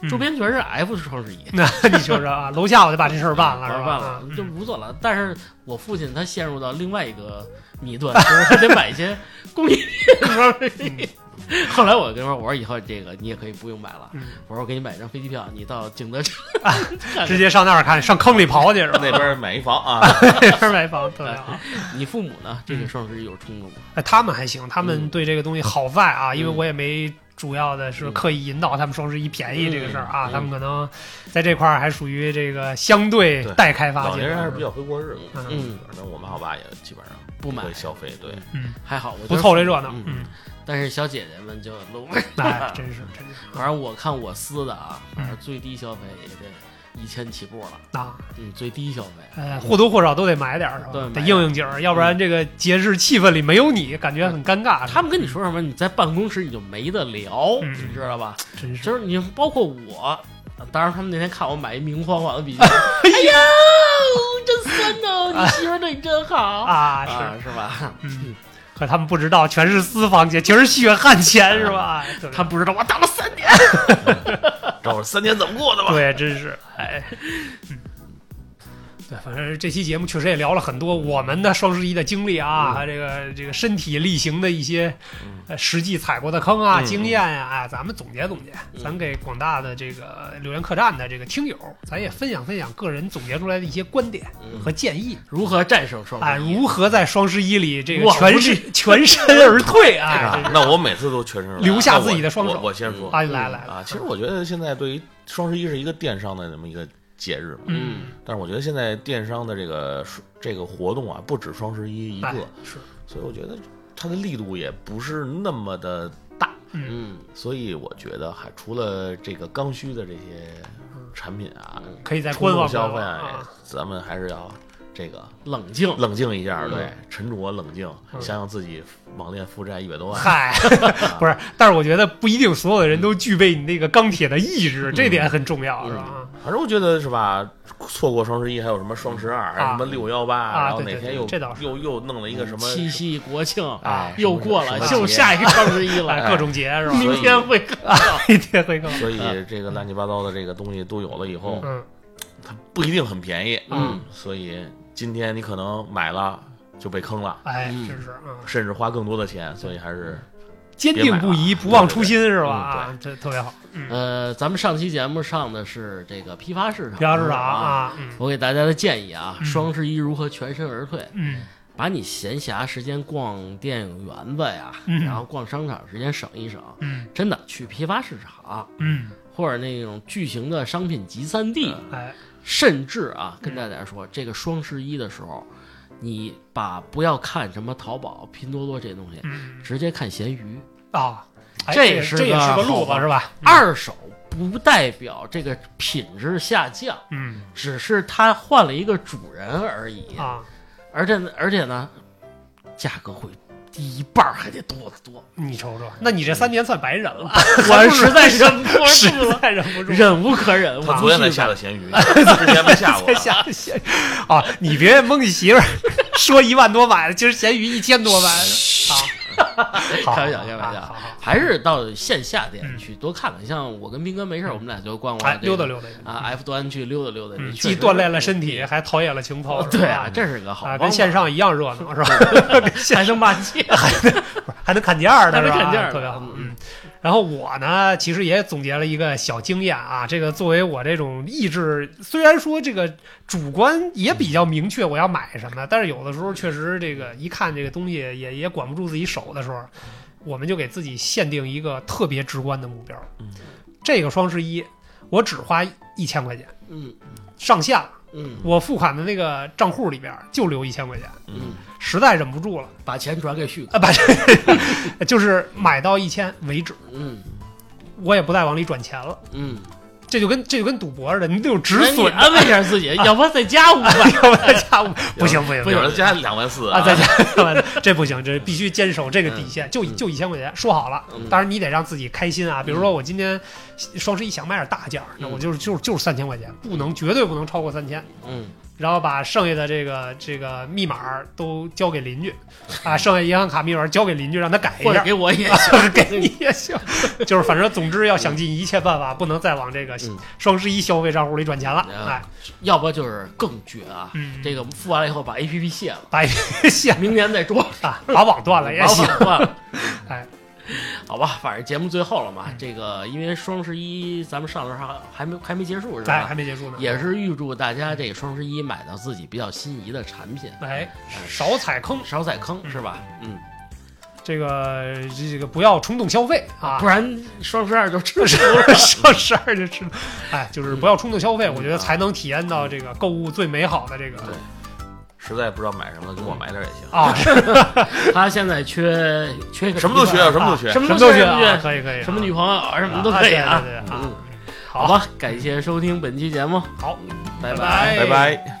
嗯周边全是 F 双十一，那你说说啊，楼下我就把这事儿办了？办了啊就不做了。但是我父亲他陷入到另外一个迷团，就是他得买一些工艺品双十一。后来我跟他说，我说以后这个你也可以不用买了，嗯。我说我给你买张飞机票，你到景德镇。直接上那儿看，上坑里刨去是吧？那边买一房啊，那边买房特别好。你父母呢？这嗯个双十一有冲动吗？哎，他们还行，他们嗯。对这个东西好在啊，因为嗯我也没主要的是刻意引导他们双十一便宜这个事儿啊，嗯。他们可能在这块儿还属于这个相对对。待开发老阶段。年人还是比。较会过日子。嗯，反正我们我爸也基本上不买。会消费，对，嗯，还好，我不凑这热闹，嗯。嗯，但是小姐姐们就搂不 哎，真是真是反正我看我撕的啊，嗯反正最低消费也得一千起步了，啊，嗯，最低消费。哎，或多或少都得买点儿是吧？得应应景儿，要不然这个节日气氛里没有你，感觉很尴尬。他们跟你说什么，你在办公室你就没得聊，嗯你知道吧？真是，就是你包括我，当然他们那天看我买一明晃晃的笔记本，哎呀，真酸哦！你媳妇对你真好啊，啊，是，是吧？嗯，可他们不知道，全是私房钱，全是血汗钱是吧？他不知道我打了三年。知道我三年怎么过的吧？对，真是，哎，反正这期节目确实也聊了很多我们的双十一的经历啊，嗯这个这个身体力行的一些实际踩过的坑啊、嗯经验呀、哎，咱们总结总结，嗯咱给广大的这个留言客栈的这个听友，咱也分享分享个人总结出来的一些观点嗯和建议。如何战胜双哎，十一？如何在双十一里这个全身 全身而退？哎，啊那我每次都全身而退留下自己的双手我我先说来来，啊，其实我觉得现在对于双十一是一个电商的这么一个节日嘛，嗯，但是我觉得现在电商的这个这个活动啊，不止双十一一哎个，是，所以我觉得它的力度也不是那么的大，嗯。嗯，所以我觉得还除了这个刚需的这些产品啊，可以在冲官网消费啊啊，，咱们还是要这个冷静。冷静一下，嗯。对，沉着冷静，嗯。想想自己网恋负债一百多万，嗨，不是，但是我觉得不一定所有的人都具备你那个钢铁的意志，这点很重要，嗯是吧？反正我觉得是吧？错过双十一，还有什么双十二，还有什么六幺八，啊然后哪天又又又弄了一个什么七夕国庆哎又过了，什么节就下一个双十一了，哎，各种节是吧？明天会更 明天会更，所以这个乱七八糟的这个东西都有了以后，嗯它不一定很便宜，嗯，所以今天你可能买了就被坑了，哎，是啊，甚至花更多的钱，所以还是坚定不移，不忘初心是吧？嗯啊，这特别好。嗯，呃，咱们上期节目上的是这个批发市场，批发市场啊。我给大家的建议啊，嗯。双十一如何全身而退？嗯。把你闲暇时间逛电影园子呀，嗯。然后逛商场时间省一省，嗯。真的去批发市场嗯，或者那种巨型的商品集散地，哎，甚至啊，跟嗯。大家说，这个双十一的时候，你把不要看什么淘宝、拼多多这些东西，嗯。直接看闲鱼，啊，哎这是这也是个路子是吧？二手不代表这个品质下降，嗯只是它换了一个主人而已。啊，而且而且呢，价格会低一半还得多得多。你瞅瞅，那你这三年算白忍了，我实在忍不实住了，在忍不住。忍无可忍。他我昨天才下的咸鱼，之前没下过再。下咸啊！你别蒙你媳妇儿，说一万多买的，今儿咸鱼一千多买的啊！好 开玩笑，开玩笑还是到线下店嗯去多看看。像我跟斌哥没事儿，我们俩就逛逛溜达溜达啊，F 端去溜达溜达，既锻炼了身体，还陶冶了情操。对啊，这是个好啊，跟线上一样热闹，是吧？还能骂街，还能砍价，还能砍价的特别好。嗯嗯，然后我呢，其实也总结了一个小经验啊。这个作为我这种意志，虽然说这个主观也比较明确我要买什么，但是有的时候确实这个一看这个东西也也管不住自己手的时候，我们就给自己限定一个特别直观的目标。嗯这个双十一我只花一千块钱嗯上线了，嗯我付款的那个账户里边就留一千块钱，嗯，实在忍不住了把钱转给旭哥，啊，把这 就是买到一千为止。嗯。我也不再往里转钱了。嗯，这就跟这就跟赌博似的，你得有止损安慰一下自己，要不再加五百，要不再加五，不行不行有人加两万四啊！再加这不行，这必须坚守这个底线，就嗯就一千块钱，说好了。嗯。当然你得让自己开心啊，比如说我今天双十一想买点大件儿，那我就是就是就是三千块钱，不能绝对不能超过三千。嗯然后把剩下的这个这个密码都交给邻居，啊，剩下银行卡密码交给邻居，让他改一下。给我也啊行，给你也行，就是反正总之要想尽一切办法，不能再往这个嗯双十一消费账户里转钱了。啊哎，要不就是更绝啊！嗯，这个付完了以后把 A P P 卸了，把卸明年再装，啊，把网断了也把行。网断了。哎，好吧，反正节目最后了嘛，嗯这个因为双十一咱们上的时候还没还没结束是哎，吧还？没结束呢，也是预祝大家这个双十一买到自己比较心仪的产品，哎，少踩坑，少踩坑嗯是吧？嗯，这个这个不要冲动消费啊，不然双十二就吃了。双十二就吃了，哎，就是不要冲动消费，嗯我觉得才能体验到这个购物最美好的这个对实在不知道买什么，给我买点也行。啊，他现在缺缺什么都缺，什么都缺。什么都学学什么啊，学可以可以，什么女朋朋友什么都可以啊。好，吧，感谢收听本期节目，好，拜拜拜拜。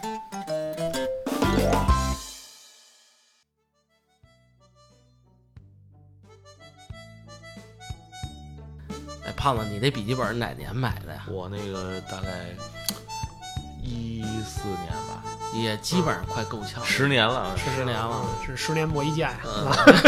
哎，胖子，你那笔记本哪年买的呀？我那个大概一四年吧，也基本上快够呛了。十年了。十年了，是十年磨一剑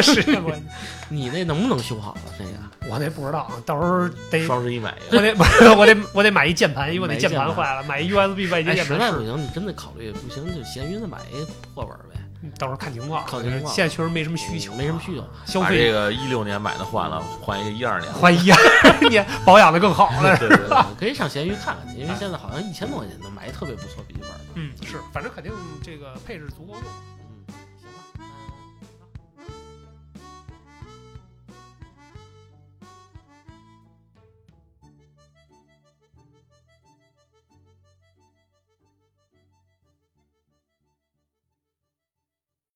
十年磨一剑。你那能不能修好了？那个我那不知道，到时候得双十一买一个。我得不是 我得我得买一键盘，因为我那键盘盘坏了，买一 USB 外接哎，键盘。实在不行，你真的考虑不行，就闲鱼再买一破本儿呗，到时候看情况，看情况现在确实没什么需求，没什么需求。消费这个一六年买的换了，换一个一二年。换一二年保养的更好了。对对对。可以上闲鱼看看去，因为现在好像一千多块钱能买一特别不错笔记本。嗯，是，反正肯定这个配置足够用。